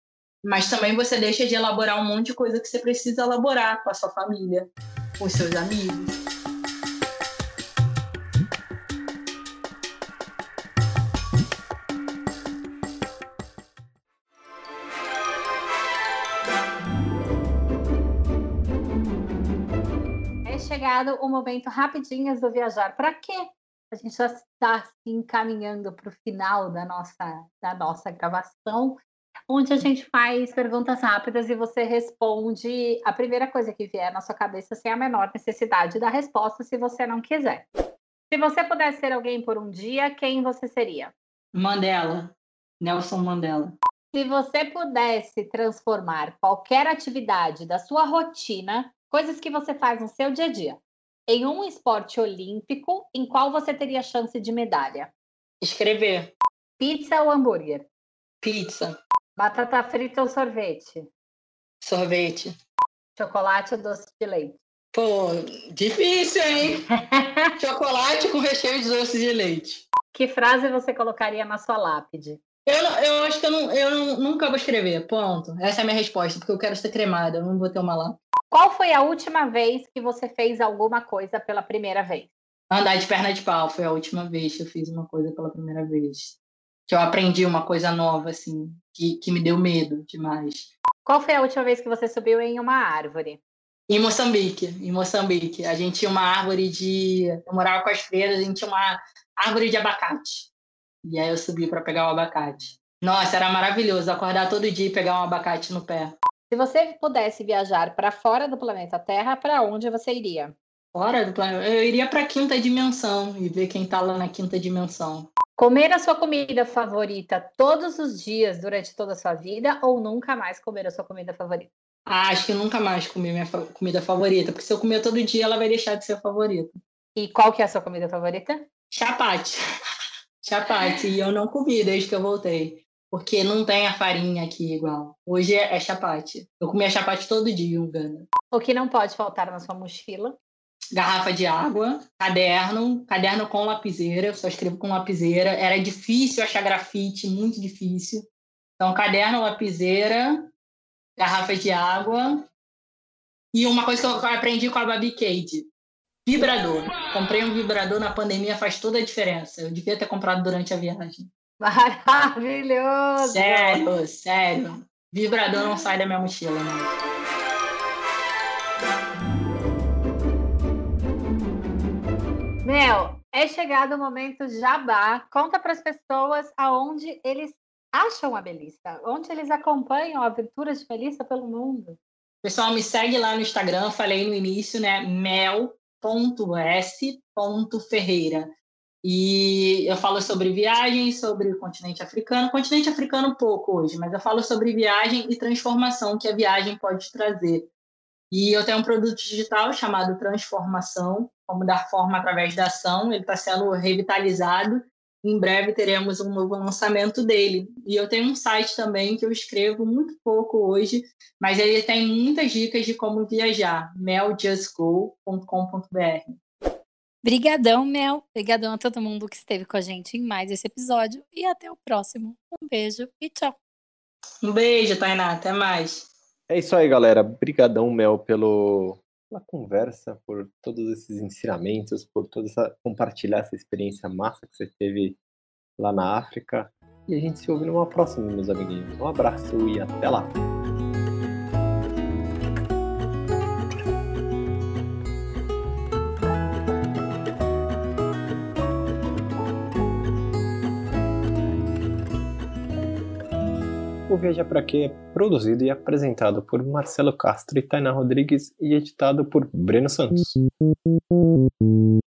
S2: Mas também você deixa de elaborar um monte de coisa que você precisa elaborar com a sua família, com os seus amigos.
S3: Chegado o momento rapidinhas do viajar. Para quê? A gente já está se encaminhando para o final da nossa, da nossa gravação, onde a gente faz perguntas rápidas e você responde a primeira coisa que vier na sua cabeça sem a menor necessidade da resposta, se você não quiser. Se você pudesse ser alguém por um dia, quem você seria?
S2: Mandela. Nelson Mandela.
S3: Se você pudesse transformar qualquer atividade da sua rotina Coisas que você faz no seu dia a dia. Em um esporte olímpico, em qual você teria chance de medalha?
S2: Escrever.
S3: Pizza ou hambúrguer?
S2: Pizza.
S3: Batata frita ou sorvete?
S2: Sorvete.
S3: Chocolate ou doce de leite?
S2: Pô, difícil, hein? Chocolate com recheio de doce de leite.
S3: Que frase você colocaria na sua lápide?
S2: Eu, eu acho que eu, não, eu nunca vou escrever, ponto. Essa é a minha resposta, porque eu quero ser cremada, eu não vou ter uma lá.
S3: Qual foi a última vez que você fez alguma coisa pela primeira vez?
S2: Andar de perna de pau foi a última vez que eu fiz uma coisa pela primeira vez. Que eu aprendi uma coisa nova, assim, que, que me deu medo demais.
S3: Qual foi a última vez que você subiu em uma árvore?
S2: Em Moçambique, em Moçambique. A gente tinha uma árvore de. Eu morava com as freiras, a gente tinha uma árvore de abacate. E aí eu subi para pegar o abacate. Nossa, era maravilhoso acordar todo dia e pegar um abacate no pé.
S3: Se você pudesse viajar para fora do planeta Terra, para onde você iria?
S2: Fora do planeta? Eu iria para a quinta dimensão e ver quem está lá na quinta dimensão.
S3: Comer a sua comida favorita todos os dias durante toda a sua vida ou nunca mais comer a sua comida favorita?
S2: Ah, acho que nunca mais comi minha fa comida favorita, porque se eu comer todo dia, ela vai deixar de ser favorita.
S3: E qual que é a sua comida favorita?
S2: Chapate. chapate. E eu não comi desde que eu voltei. Porque não tem a farinha aqui igual. Hoje é, é chapate. Eu comia chapate todo dia em Uganda.
S3: O que não pode faltar na sua mochila?
S2: Garrafa de água, caderno, caderno com lapiseira, eu só escrevo com lapiseira. Era difícil achar grafite, muito difícil. Então, caderno, lapiseira, garrafa de água. E uma coisa que eu aprendi com a Babi Cade, vibrador. Comprei um vibrador na pandemia, faz toda a diferença. Eu devia ter comprado durante a viagem.
S3: Maravilhoso!
S2: Sério, sério. Vibrador não sai da minha mochila, né?
S3: Mel, é chegado o momento jabá. Conta para as pessoas aonde eles acham a Belissa? Onde eles acompanham a aventura de Belissa pelo mundo?
S2: Pessoal, me segue lá no Instagram, falei no início, né? mel.s.ferreira. E eu falo sobre viagem, sobre o continente africano. Continente africano pouco hoje, mas eu falo sobre viagem e transformação que a viagem pode trazer. E eu tenho um produto digital chamado Transformação, como dar forma através da ação. Ele está sendo revitalizado em breve teremos um novo lançamento dele. E eu tenho um site também que eu escrevo muito pouco hoje, mas ele tem muitas dicas de como viajar, meljustgo.com.br.
S3: Brigadão, Mel. Brigadão a todo mundo que esteve com a gente em mais esse episódio e até o próximo. Um beijo e tchau.
S2: Um beijo, Tainá. Até mais.
S1: É isso aí, galera. Brigadão, Mel, pelo pela conversa, por todos esses ensinamentos, por toda essa compartilhar essa experiência massa que você teve lá na África. E a gente se ouve numa próxima, meus amiguinhos. Um abraço e até lá! O Viaja Pra Quê é produzido e apresentado por Marcelo Castro e Tainá Rodrigues e editado por Breno Santos.